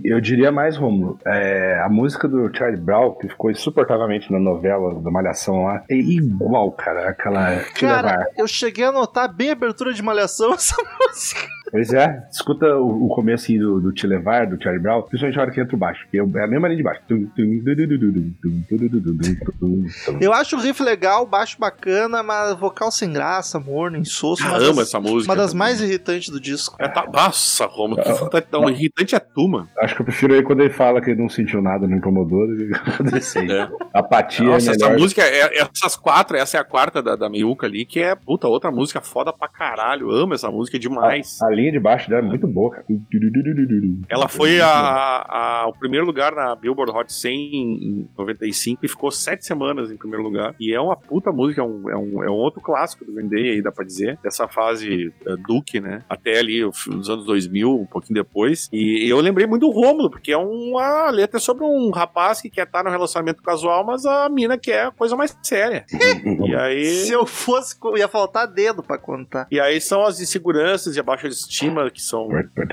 S4: eu diria mais, Romulo, é, a música do Charlie Brown, que ficou insuportavelmente na novela da Malhação lá, é igual, cara, aquela...
S2: Cara, eu cheguei a notar bem a abertura de malhação essa música.
S4: Pois é, escuta o, o começo assim, do, do Te Levar, do Charlie Brown, principalmente a hora que entra o baixo, é a mesma linha de baixo.
S2: Eu acho o riff legal, baixo bacana, mas vocal sem graça, morno, insosso. Uma
S3: amo essa música.
S2: Uma das mais irritantes do disco.
S3: É, tá... Nossa, Romulo, que vontade tão irritante é tu, mano.
S4: Acho que eu prefiro aí quando ele fala que ele não sentiu nada, não incomodou, do que acontecer.
S3: É.
S4: Apatia
S3: Nossa,
S4: é
S3: essa música, é, essas quatro, essa é a quarta da, da Meiuca ali, que é, puta, outra música foda pra caralho. Amo essa música demais.
S4: A linha de baixo dela é muito boa, cara.
S3: Ela foi a, a- o primeiro lugar na Billboard Hot 100 em 95 e ficou sete semanas em primeiro lugar. E é uma puta música, é um, é um, é um outro clássico do Green Day aí, dá pra dizer. Dessa fase eh, Duke, né? Até ali os os anos 2000, um pouquinho depois. E eu lembrei muito do Rômulo, porque é uma letra sobre um rapaz que quer estar no relacionamento casual, mas a mina quer a coisa mais séria. E aí...
S2: Se eu fosse, ia faltar dedo pra contar.
S3: E aí são as inseguranças e a baixa estima que são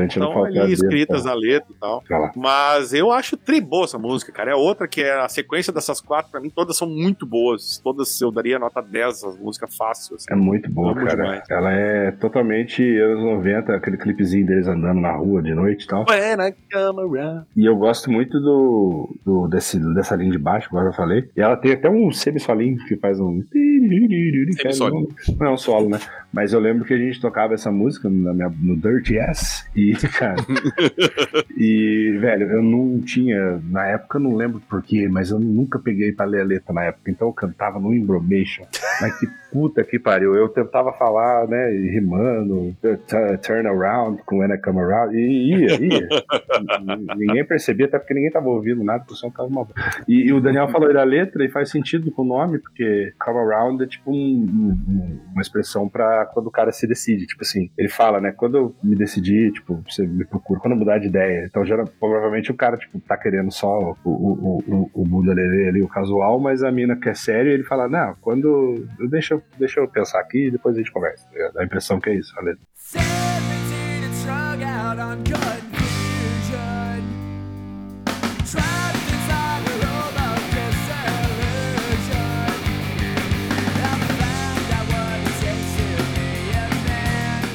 S3: estão ali
S4: dedo,
S3: escritas
S4: tá?
S3: na letra e tal.
S4: Lá.
S3: Mas eu acho tri boa essa música, cara. É outra que é a sequência dessas quatro, pra mim, todas são muito boas. Todas eu daria nota 10, as músicas fácil. assim.
S4: É muito boa, cara.
S3: demais.
S4: Ela é totalmente anos 90, aquele clipezinho deles andando na rua de noite e tal. E eu gosto muito do, do desse, dessa linha de baixo, como eu já falei. E ela tem até um semi-solinho que faz um.
S3: Semi-solo.
S4: Não é um solo, né? Mas eu lembro que a gente tocava essa música na minha- no Dirty Ass. E, cara. e, velho, eu não tinha. Na época eu não lembro porquê, mas eu nunca peguei pra ler a letra na época. Então eu cantava no Embromation. Mas que puta que pariu. Eu tentava falar, né? Rimando, tu- turn around com When I Come Around. E ia, ia. ninguém percebia, até porque ninguém tava ouvindo nada, porque o som tava mal. E, e o Daniel falou da letra e faz sentido com o nome, porque come around é tipo um- um- uma expressão pra quando o cara se decide. Tipo assim, ele fala, né? Quando eu me decidi, tipo, você me procura, quando eu mudar de ideia. Então, gera, provavelmente o cara, tipo, tá querendo só o, o, o, o Buda Lelê ali, o casual, mas a mina quer sério e ele fala, não, quando. Deixa, deixa eu pensar aqui e depois a gente conversa. Dá a impressão que é isso, a letra.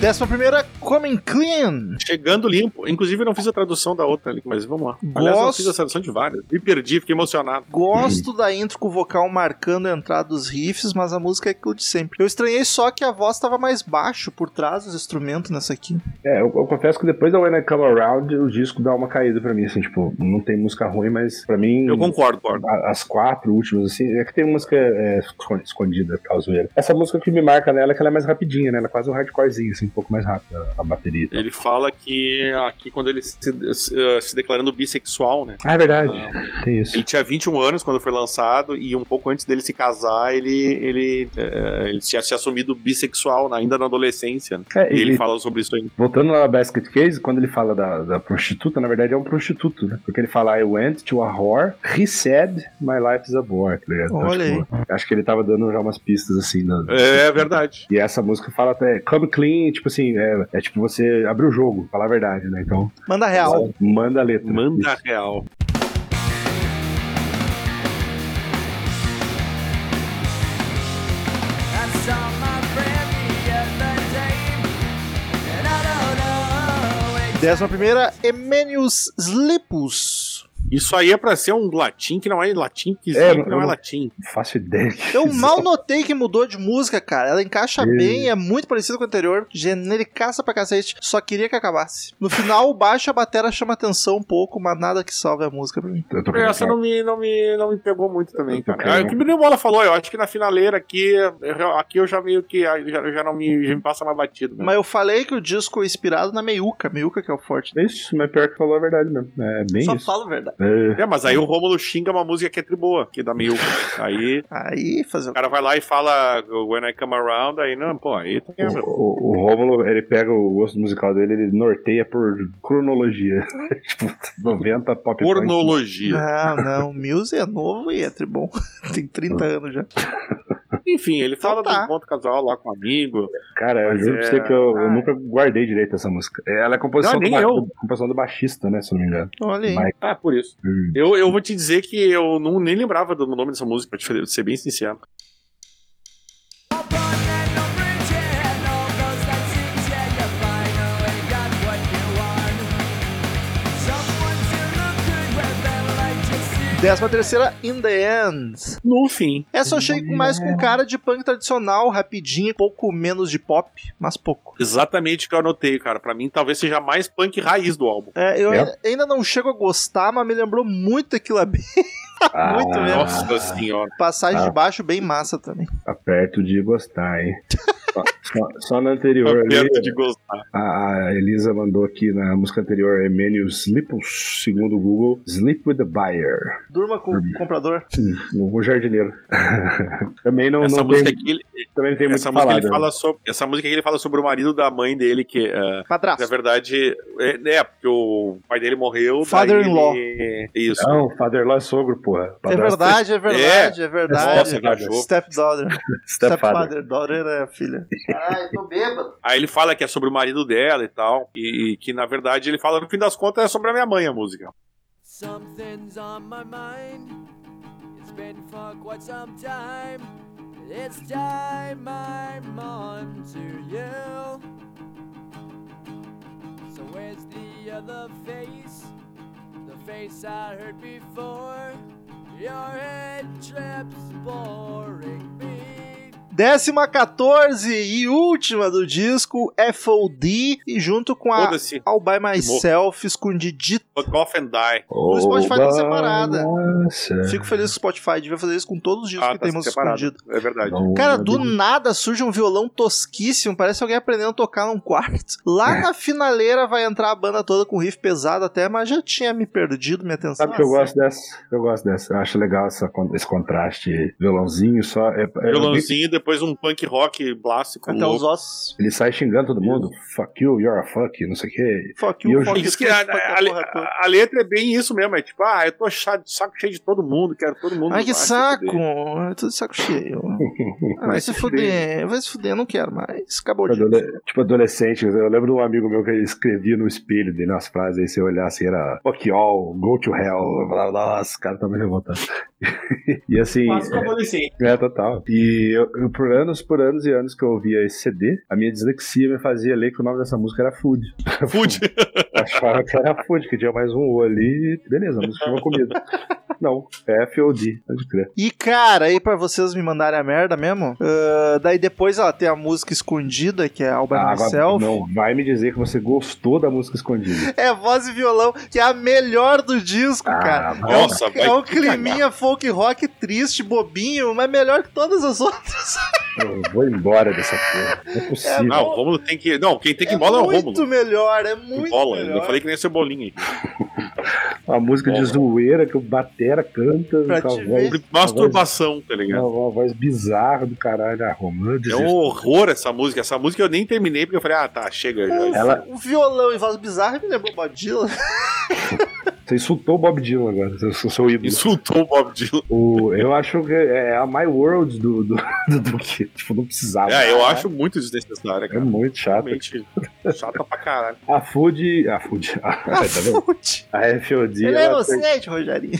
S2: Décima primeira, Coming Clean.
S3: Chegando limpo. Inclusive, eu não fiz a tradução da outra ali, mas vamos lá. Aliás, eu
S2: Gosto-
S3: fiz a tradução de várias. Me perdi, fiquei emocionado.
S2: Gosto da intro com o vocal marcando a entrada dos riffs, mas a música é aquilo de sempre. Eu estranhei só que a voz tava mais baixo por trás dos instrumentos nessa aqui.
S4: É, eu, eu confesso que depois da When I Come Around, o disco dá uma caída pra mim, assim, tipo, não tem música ruim, mas pra mim.
S3: Eu concordo, concordo.
S4: As quatro últimas, assim, é que tem música é, escon- escondida, tal zoeira. Essa música que me marca nela é que ela é mais rapidinha, né? Ela é quase um hardcorezinho, assim. Um pouco mais rápida a bateria.
S3: Ele fala que aqui, quando ele se, se- se declarando bissexual, né?
S4: Ah, é verdade. Tem isso.
S3: Ele tinha 21 anos quando foi lançado e um pouco antes dele se casar, ele, ele, eh, ele tinha se assumido bissexual, né, ainda na adolescência. né?
S4: É,
S3: E ele
S4: e-
S3: fala sobre isso aí.
S4: Voltando lá na Basket Case, quando ele fala da, da prostituta, na verdade é um prostituto, né? Porque ele fala, I went to a whore, he said, my life is a bore, tá ligado? Então,
S2: Olha
S4: tipo, acho que ele tava dando já umas pistas assim. na-
S3: É verdade.
S4: E essa música fala até come clean, tipo assim, é, é tipo você abre o jogo, falar a verdade, né? Então,
S2: Manda real.
S4: manda a letra.
S3: Manda
S4: Isso.
S3: real.
S2: Décima primeira, Emenius Slipus.
S3: Isso aí é pra ser um latim que não é latim, que,
S4: É,
S3: que não é latim.
S4: Não faço ideia.
S2: Eu mal notei que mudou de música, cara. Ela encaixa
S4: É.
S2: bem, é muito parecida com a anterior, genericaça pra cacete. Só queria que acabasse. No final, o baixo e a batera chama atenção um pouco, mas nada que salve a música pra mim.
S4: é.
S3: Essa não me, não, me, não me pegou muito também, cara. Ah, O que o Bola falou, eu acho que na finaleira aqui, aqui eu já meio que já, já não me, já me passa mais batido. Né?
S2: Mas eu falei que o disco é inspirado na meiuca. Meiuca que é o forte.
S4: É Isso, mas pior que falou a verdade mesmo. É bem
S2: Só
S4: isso.
S2: falo a verdade.
S4: É,
S3: É, mas aí o Rômulo xinga uma música que é tri boa, que é da Miyuka. Aí
S2: Aí, fazer
S3: o cara vai lá e fala When I Come Around, aí não, pô, aí tá
S4: o, o, o Rômulo, ele pega o gosto musical dele, ele norteia por cronologia. tipo, 90 pop punk.
S3: pornologia.
S2: Não, não. Muse é novo e é tribom. Tem 30 anos já.
S3: Enfim, ele fala
S2: Então tá.
S3: do encontro casual lá com um amigo.
S4: Cara, eu juro pra
S3: é-
S4: você que eu, eu nunca guardei direito essa música. Ela é composição,
S3: Não,
S4: do,
S3: eu.
S4: composição do baixista, né? Se eu não me engano.
S2: Olha aí.
S3: Ah, por isso.
S4: Hum.
S3: Eu, eu vou te dizer que eu não, nem lembrava do nome dessa música, pra te ser bem sincero.
S2: Décima terceira, In The End.
S3: No fim.
S2: Essa eu achei mais com cara de punk tradicional, rapidinho, pouco menos de pop, mas pouco.
S3: Exatamente o que eu anotei, cara. Pra mim, talvez seja mais punk raiz do álbum.
S2: É, eu
S4: É.
S2: ainda- não chego a gostar, mas me lembrou muito aquilo bem.
S4: Ah,
S2: Muito mesmo.
S3: Nossa senhora.
S2: Passagem
S4: Ah.
S2: de baixo bem massa também.
S4: Tá perto de gostar, hein? só, só- só na anterior ali, a, a Elisa mandou aqui na música anterior Emenius Lipus, segundo o Google, Sleep with the Buyer.
S2: Durma com o comprador.
S4: Hum, o jardineiro. também não,
S3: Essa
S4: não
S3: música
S4: tem,
S3: aqui, ele-
S4: também não tem muito
S3: essa
S4: o que
S3: música
S4: falar.
S3: ele
S4: né?
S3: fala sobre, essa música aqui ele fala sobre o marido da mãe dele que eh,
S2: Padrasto.
S3: na verdade é, é, porque o pai dele morreu,
S2: Father-in-law.
S3: ele- Isso.
S4: Não, Father-in-law é sogro, porra.
S2: É verdade, é verdade, é, verdade.
S3: Nossa.
S2: Stepdaughter.
S4: Stepfather.
S2: Stepfather. Daughter é a filha. Ai, tô bêbado.
S3: Aí ele fala que é sobre o marido dela e tal, e, que na verdade ele fala no fim das contas é sobre a minha mãe a música.
S1: Something's on my mind. It's been for quite some time. It's time I'm on to you. So where's the other face? The face I heard before. Your head trips boring me.
S2: Décima 14 e última do disco, FOD, e junto com a. All By Myself, escondidito.
S3: Fuck off and die.
S2: No Spotify tá separada.
S4: Nossa.
S2: Fico feliz com o Spotify, devia fazer isso com todos os discos
S3: Ah,
S2: que
S3: tá
S2: tem música
S3: separado.
S2: escondida.
S3: É verdade.
S4: Não,
S2: Cara,
S4: não
S2: do
S4: digo-
S2: nada surge um violão tosquíssimo, parece alguém aprendendo a tocar num quarto. Lá na finaleira vai entrar a banda toda com riff pesado até, mas já tinha me perdido minha atenção.
S4: Sabe que eu gosto dessa? Eu gosto dessa. Eu acho legal essa, esse contraste. Violãozinho só. É, é-
S3: Violãozinho e depois um punk rock clássico.
S2: Até os ossos.
S4: Ele sai xingando todo mundo. Fuck you, you're a fuck, não sei o quê.
S2: Fuck
S4: eu
S2: you, fuck you,
S3: que a,
S2: fuck
S3: a-
S2: a
S3: a- a letra é bem isso mesmo, é tipo, ah, eu tô chato, saco cheio de todo mundo, quero todo mundo.
S2: Ai, que saco! Eu tô de saco cheio. Ah, vai se fuder, vai se fuder, não quero mais. Acabou.
S4: Adole- Tipo, adolescente, eu lembro de um amigo meu que escrevia no espelho dele umas frases, aí você olhar assim, era fuck all, go to hell, blá blá blá, os caras estavam revoltados. e assim,
S3: como assim?
S4: é total. E eu, eu, por anos, por anos e anos que eu ouvia esse CD, a minha dislexia me fazia ler que o nome dessa música era Food.
S3: Food.
S4: Achava que era Food, que tinha mais um O ali, e beleza, a música chama comida. Não, é FOD, pode crer.
S2: E cara, aí pra vocês me mandarem a merda mesmo, ah, daí depois ela tem a música escondida, que é All By
S4: Ah,
S2: Myself.
S4: não, vai me dizer que você gostou da música escondida.
S2: É voz e violão, que é a melhor do disco,
S4: Ah,
S2: cara.
S3: Nossa,
S2: é
S3: vai
S2: um
S3: te cagar.
S2: climinha folk rock triste, bobinho, mas melhor que todas as outras.
S4: Eu vou embora dessa porra. Não é possível.
S3: Não, o Rômulo tem que. Não, quem tem que ir embora é o
S2: muito
S3: Rômulo.
S2: melhor, é muito
S3: Bola.
S2: melhor.
S3: Eu falei que nem cebolinha aqui.
S4: Uma música de
S3: Bola.
S4: zoeira que o Batera canta
S2: Pra
S4: com a voz,
S2: ver.
S3: Masturbação, tá ligado?
S4: uma, uma voz bizarra do caralho. Ah,
S3: É um horror essa música. Essa música eu nem terminei porque eu falei, ah, tá, chega. Já.
S4: Ela-
S2: O violão e voz bizarra me lembrou Bob Dylan.
S4: Você insultou o Bob Dylan agora, seu, seu, seu ídolo.
S3: Insultou o Bob Dylan.
S4: O, eu acho que é a My World do, do, do, do que. Tipo, não precisava.
S3: É, eu acho muito desnecessária,
S4: É
S3: cara.
S4: muito chato.
S3: Realmente chata pra caralho.
S4: A Food. A Food. A, tá vendo?
S2: Putz.
S4: A FOD.
S2: Ele é inocente, Rogerinho.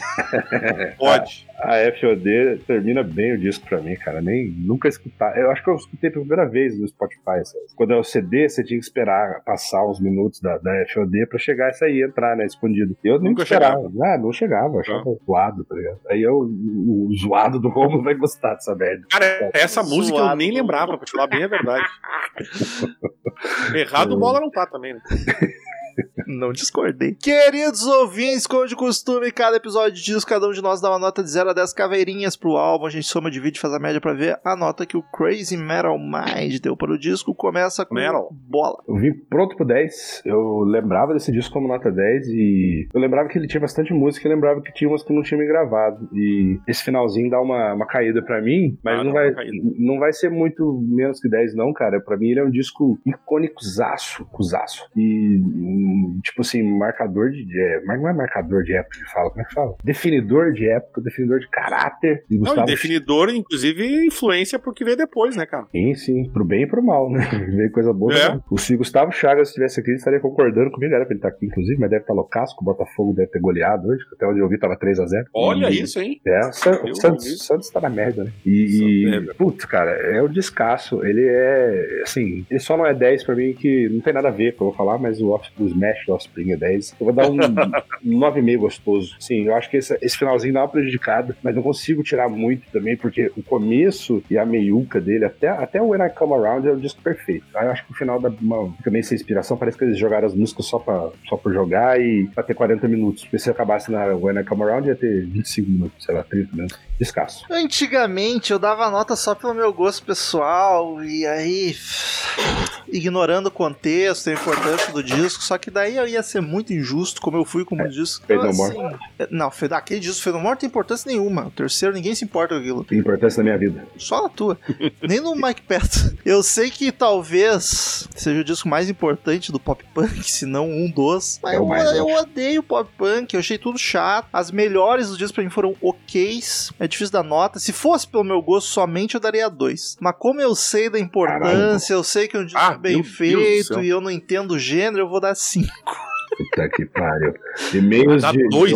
S3: Pode.
S4: a FOD termina bem o disco pra mim, cara. Nem nunca escutar. Eu acho que eu escutei pela primeira vez no Spotify. sabe? Quando é o CD, você tinha que esperar passar uns minutos da, da FOD pra chegar essa aí entrar, né? Escondido. Eu nem
S3: Nunca
S4: esperava. Ah, não chegava, eu achava zoado, tá ligado? Aí eu, o, o zoado do Romulo vai gostar dessa merda.
S3: Cara, essa música eu nem lembrava, pra te falar bem a verdade. Errado o bola não tá também, né?
S2: Não discordei. Queridos ouvintes, como de costume, cada episódio de disco, cada um de nós dá uma nota de 0 a 10 caveirinhas pro álbum. A gente soma, divide, faz a média pra ver a nota que o Crazy Metal Mind deu para o disco. Começa com
S3: Metal.
S2: bola.
S4: Eu vim pronto pro 10. Eu lembrava desse disco como nota 10 e eu lembrava que ele tinha bastante música e lembrava que tinha umas que não tinha me gravado. E esse finalzinho dá uma, uma caída pra mim, mas
S3: Ah,
S4: não,
S3: dá
S4: vai, não vai ser muito menos que 10, não, cara. Pra mim ele é um disco icônicozaço, cuzaço. E, hum, tipo assim, marcador de. É, mas não é marcador de época que fala, como é que fala? Definidor de época, definidor de caráter. E
S3: Não, e
S4: Gustavo
S3: definidor, inclusive, influência porque veio depois, né, cara?
S4: Sim, sim, pro bem e pro mal, né? Veio coisa boa.
S3: É.
S4: né? O se Gustavo Chagas estivesse aqui, ele estaria concordando comigo. Era pra ele estar aqui, inclusive, mas deve estar loucasco. O Botafogo deve ter goleado hoje. Até onde eu vi, tava 3x0.
S3: Olha
S4: E-
S3: isso, hein?
S4: É, o, San- o Santos, o Santos tá na merda, né? E, e
S3: é.
S4: putz, cara, é um descasso. Ele é, assim, ele só não é 10 pra mim, que não tem nada a ver com o que eu vou falar, mas o Off- o Smash do Offspring é 10. Eu vou dar um, um 9,5 gostoso. Sim, eu acho que esse, esse finalzinho dá uma prejudicada, mas não consigo tirar muito também, porque o começo e a meiuca dele, até, até o When I Come Around é o disco perfeito. Aí eu acho que o final dá uma, fica meio sem inspiração, parece que eles jogaram as músicas só pra, só por jogar e pra ter 40 minutos. Porque se acabasse na When I Come Around ia ter 25 minutos, sei lá, 30 minutos. Descasso.
S2: Antigamente eu dava nota só pelo meu gosto pessoal e aí ignorando o contexto, a importância do disco, só que daí eu ia ser muito injusto, como eu fui com o disco.
S4: Fade No
S2: Assim, não, Fade- aquele disco Fade No More não tem importância nenhuma. O terceiro ninguém se importa com aquilo.
S4: Tem importância na minha vida.
S2: Só na tua. Nem no Mike Patton. Eu sei que talvez seja o disco mais importante do pop punk, se não um dos. Mas
S4: É
S2: eu,
S4: mais,
S2: eu odeio pop punk, eu achei tudo chato. As melhores do disco pra mim foram oks. É difícil dar nota. Se fosse pelo meu gosto somente, eu daria dois. Mas como eu sei da importância, eu sei que é um disco
S3: Ah,
S2: bem
S3: Deus
S2: feito
S3: céu.
S2: e eu não entendo o gênero, eu vou dar cinco.
S4: Puta que pariu. E-mails de.
S3: dois,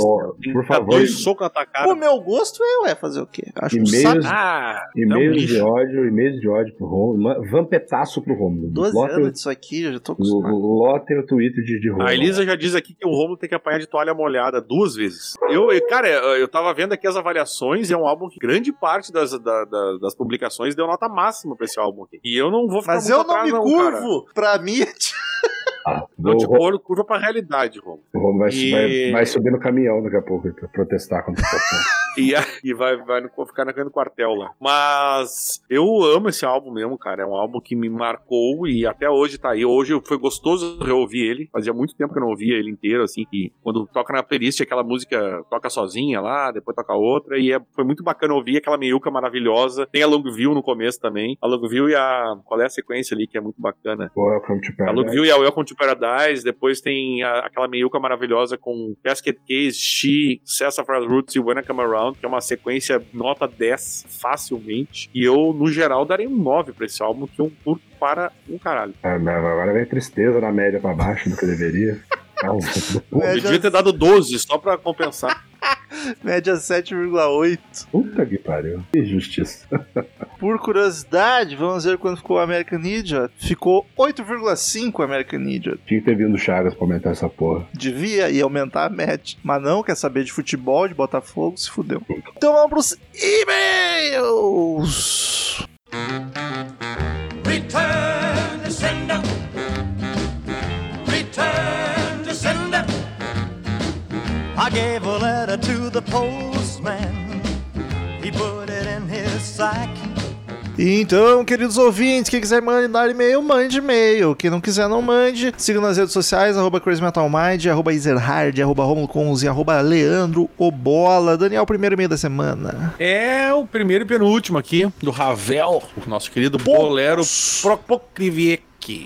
S4: por favor,
S3: dois socos cara.
S2: O meu gosto é, ué, fazer o quê? Acho
S4: E-mails-
S2: saco.
S3: Ah, é
S4: e-mails de ódio, e-mails de ódio pro Romulo. Vampetaço pro Romulo.
S2: 12
S4: Lota-
S2: anos disso aqui, eu já tô acostumado.
S4: Lotem o Twitter de, de Romulo.
S3: A Elisa já diz aqui que o Romulo tem que apanhar de toalha molhada duas vezes. Eu, cara, eu tava vendo aqui as avaliações e é um álbum que grande parte das, da- da- das publicações deu nota máxima pra esse álbum aqui. E eu não vou ficar
S2: Mas
S3: muito
S2: eu não
S3: atrás,
S2: me
S3: cara.
S2: curvo. Pra mim,
S4: Ah,
S3: Não
S4: o,
S3: te
S4: Ro-
S3: pôr curva pra realidade, Romulo.
S4: o Romulo vai,
S3: E-
S4: vai, vai subir no caminhão daqui a pouco pra protestar contra o
S3: E, e vai, vai no- ficar naquele quartel lá. Mas eu amo esse álbum mesmo, cara. É um álbum que me marcou e até hoje tá aí. Hoje foi gostoso reouvir ele. Fazia muito tempo que eu não ouvia ele inteiro, assim. E quando toca na playlist, aquela música toca sozinha lá, depois toca outra. E é- foi muito bacana ouvir aquela meiuca maravilhosa. Tem a Longview no começo também. A Longview e a. Qual é a sequência ali que é muito bacana?
S4: Welcome to
S3: A
S4: Paradise.
S3: Longview e a Welcome to Paradise, depois tem a- aquela meiuca maravilhosa com Casket Case, She, Sassafras Roots e When I Come Around, que é uma sequência nota 10 facilmente. E eu, no geral, darei um 9 pra esse álbum, que eu curto para um caralho.
S4: Ah, mas agora vem tristeza na média pra baixo do que deveria. Ah,
S3: Eu
S2: Média-
S3: devia ter dado 12 só pra compensar.
S2: média 7,8.
S4: Puta que pariu. Que justiça.
S2: Por curiosidade, vamos ver quando ficou o American Idiot. Ficou 8,5 o American Idiot.
S4: Tinha que ter vindo o Chagas pra aumentar essa porra.
S2: Devia ir aumentar a média. Mas não, quer saber de futebol, de Botafogo, se fudeu. Então vamos pros e-mails.
S1: I gave a letter to the postman. He put it in his sack.
S2: Então, queridos ouvintes, quem quiser mandar e-mail, mande e-mail. Quem não quiser, não mande. Siga nas redes sociais, arroba Crazy Metal Mind, arroba Ezerhard, arroba Conze, arroba Leandro Obola. Daniel, primeiro e-mail da semana.
S3: É o primeiro e penúltimo aqui, do Ravel, o nosso querido bolero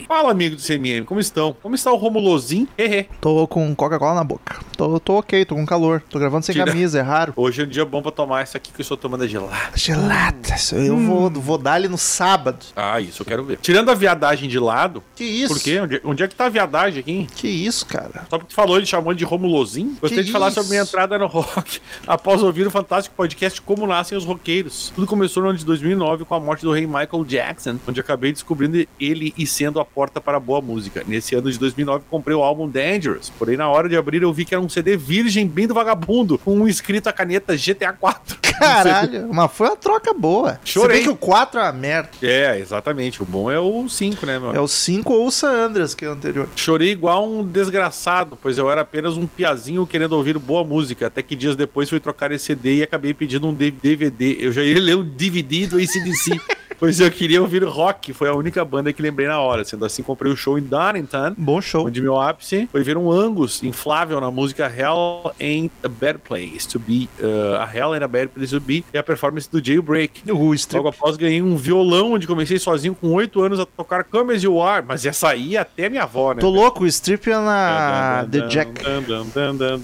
S3: Fala, amigo do CMM, como estão? Como está o Romulozinho? Hehe.
S2: Tô com Coca-Cola na boca. Tô, tô ok, tô com calor. Tô gravando sem
S3: Tira.
S2: camisa, é raro.
S3: Hoje é um dia bom pra tomar essa aqui que eu estou tomando é gelada.
S2: Geladas. Eu vou, vou dar ali no sábado.
S3: Ah, isso eu quero ver. Tirando a viadagem de lado,
S2: Que isso?
S3: por quê? Onde, onde é que tá a viadagem aqui?
S2: Que isso, cara?
S3: Só porque tu falou, ele chamou de Romulozinho. Gostaria de falar
S2: isso?
S3: sobre minha entrada no rock após ouvir o fantástico podcast Como Nascem os Roqueiros. Tudo começou no ano de 2009 com a morte do rei Michael Jackson, onde acabei descobrindo ele e sendo a porta para a boa música. Nesse ano de 2009 comprei o álbum Dangerous, porém na hora de abrir eu vi que era um CD virgem bem do vagabundo, com um escrito a caneta GTA 4.
S2: Caralho, mas foi uma troca boa.
S3: Chorei.
S2: Se bem que o 4 é uma merda.
S3: É, exatamente. O bom é o 5, né, meu?
S2: É o 5 ou o San Andreas, que é o anterior.
S3: Chorei igual um desgraçado, pois eu era apenas um piazinho querendo ouvir boa música, até que dias depois fui trocar esse CD e acabei pedindo um DVD. Eu já ia ler o DVD do ACDC, pois eu queria ouvir rock, foi a única banda que lembrei na hora. Sendo assim, comprei o show em Donington,
S2: Bom show.
S3: onde meu ápice foi ver um Angus inflável na música Hell Ain't a Bad Place to Be, uh, a Hell Ain't a Bad Place to Be, e a performance do Jailbreak.
S2: O strip.
S3: Logo após ganhei um violão, onde comecei sozinho com 8 anos a tocar Come As You Are, mas essa aí até minha avó, né?
S2: Tô louco, o strip é na The Jack.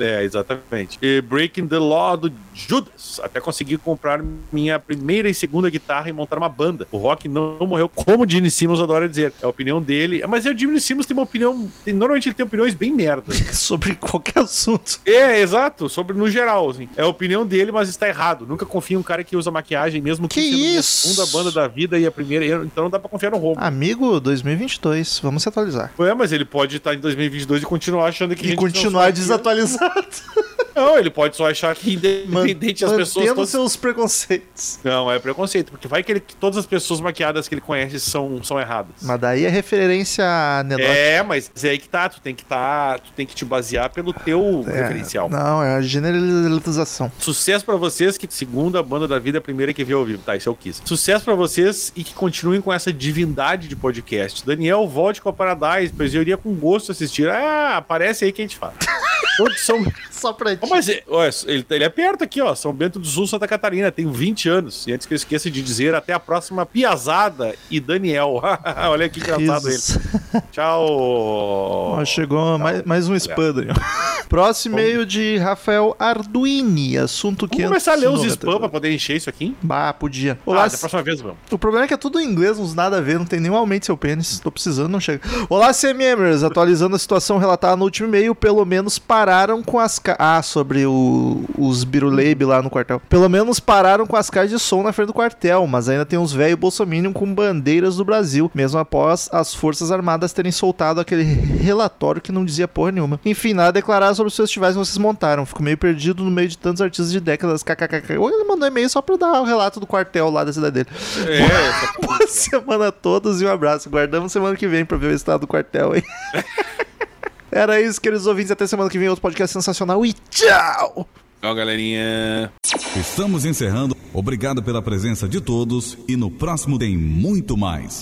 S3: É, exatamente. E Breaking the Law do Judas. Até consegui comprar minha primeira e segunda guitarra e montar uma banda. O rock não morreu, como o Gene Simmons adora dizer. É a opinião dele. Mas o Gene Simmons tem uma opinião. Normalmente ele tem opiniões bem merda.
S2: Sobre qualquer assunto.
S3: É, exato. Sobre no geral, assim. É a opinião dele, mas está errado. Nunca confia em um cara que usa maquiagem, mesmo
S2: Que
S3: minha
S2: isso?
S3: segunda banda da vida e a primeira. Então não dá pra confiar no Romo.
S2: Amigo 2022, vamos se atualizar.
S3: É, mas ele pode estar em 2022 e continuar achando que a
S2: E continuar desatualizado.
S3: Não, ele pode só achar que independente as pessoas
S2: Mantendo
S3: todas...
S2: seus preconceitos.
S3: Não, é preconceito, porque vai que, ele- que todas as pessoas maquiadas que ele conhece são, são erradas.
S2: Mas daí é referência a anedota.
S3: É, mas é aí que tá, tu tem que tá, tu tem que te basear pelo teu
S2: É,
S3: referencial.
S2: Não, é a generalização.
S3: Sucesso pra vocês que segunda banda da vida é a primeira que vê ao vivo, tá? Isso eu quis. Sucesso pra vocês e que continuem com essa divindade de podcast. Daniel, volte com a Paradise, pois eu iria com gosto assistir. Ah, aparece aí que a gente fala. Todos são
S2: Só pra ti.
S3: Ó, Mas é, ó, ele, ele é perto aqui, ó. São Bento do Sul, Santa Catarina. Tenho 20 anos. E antes que eu esqueça de dizer, até a próxima Piazada e Daniel. Olha que engraçado ele. Tchau.
S2: Ó, chegou mais, mais um spam, Daniel. Próximo e-mail de Rafael Arduini, assunto que
S3: Vamos começar a ler os spam pra poder encher isso aqui?
S2: Bah, podia.
S3: Ah,
S2: Olá,
S3: da próxima vez vamos.
S2: O problema é que é tudo em inglês, uns nada a ver, não tem nenhum aumente seu pênis. Tô precisando, não chega. Olá, CMMers, atualizando a situação relatada no último e-mail, pelo menos pararam com as ca... Ah, sobre o... os Biruleibe lá no quartel. Pelo menos pararam com as caixas de som na frente do quartel, mas ainda tem uns velho bolsominion com bandeiras do Brasil, mesmo após as forças armadas terem soltado aquele relatório que não dizia porra nenhuma. Enfim, nada a declarar sobre os festivais que vocês montaram. Fico meio perdido no meio de tantos artistas de décadas, kkkk. Ou ele mandou e-mail só pra dar o relato do quartel lá da cidade dele.
S3: É,
S2: Boa semana a todos e um abraço. Guardamos semana que vem pra ver o estado do quartel aí. Era isso, queridos ouvintes. Até semana que vem, outro podcast sensacional e tchau!
S3: Tchau, galerinha.
S6: Estamos encerrando. Obrigado pela presença de todos e no próximo tem muito mais.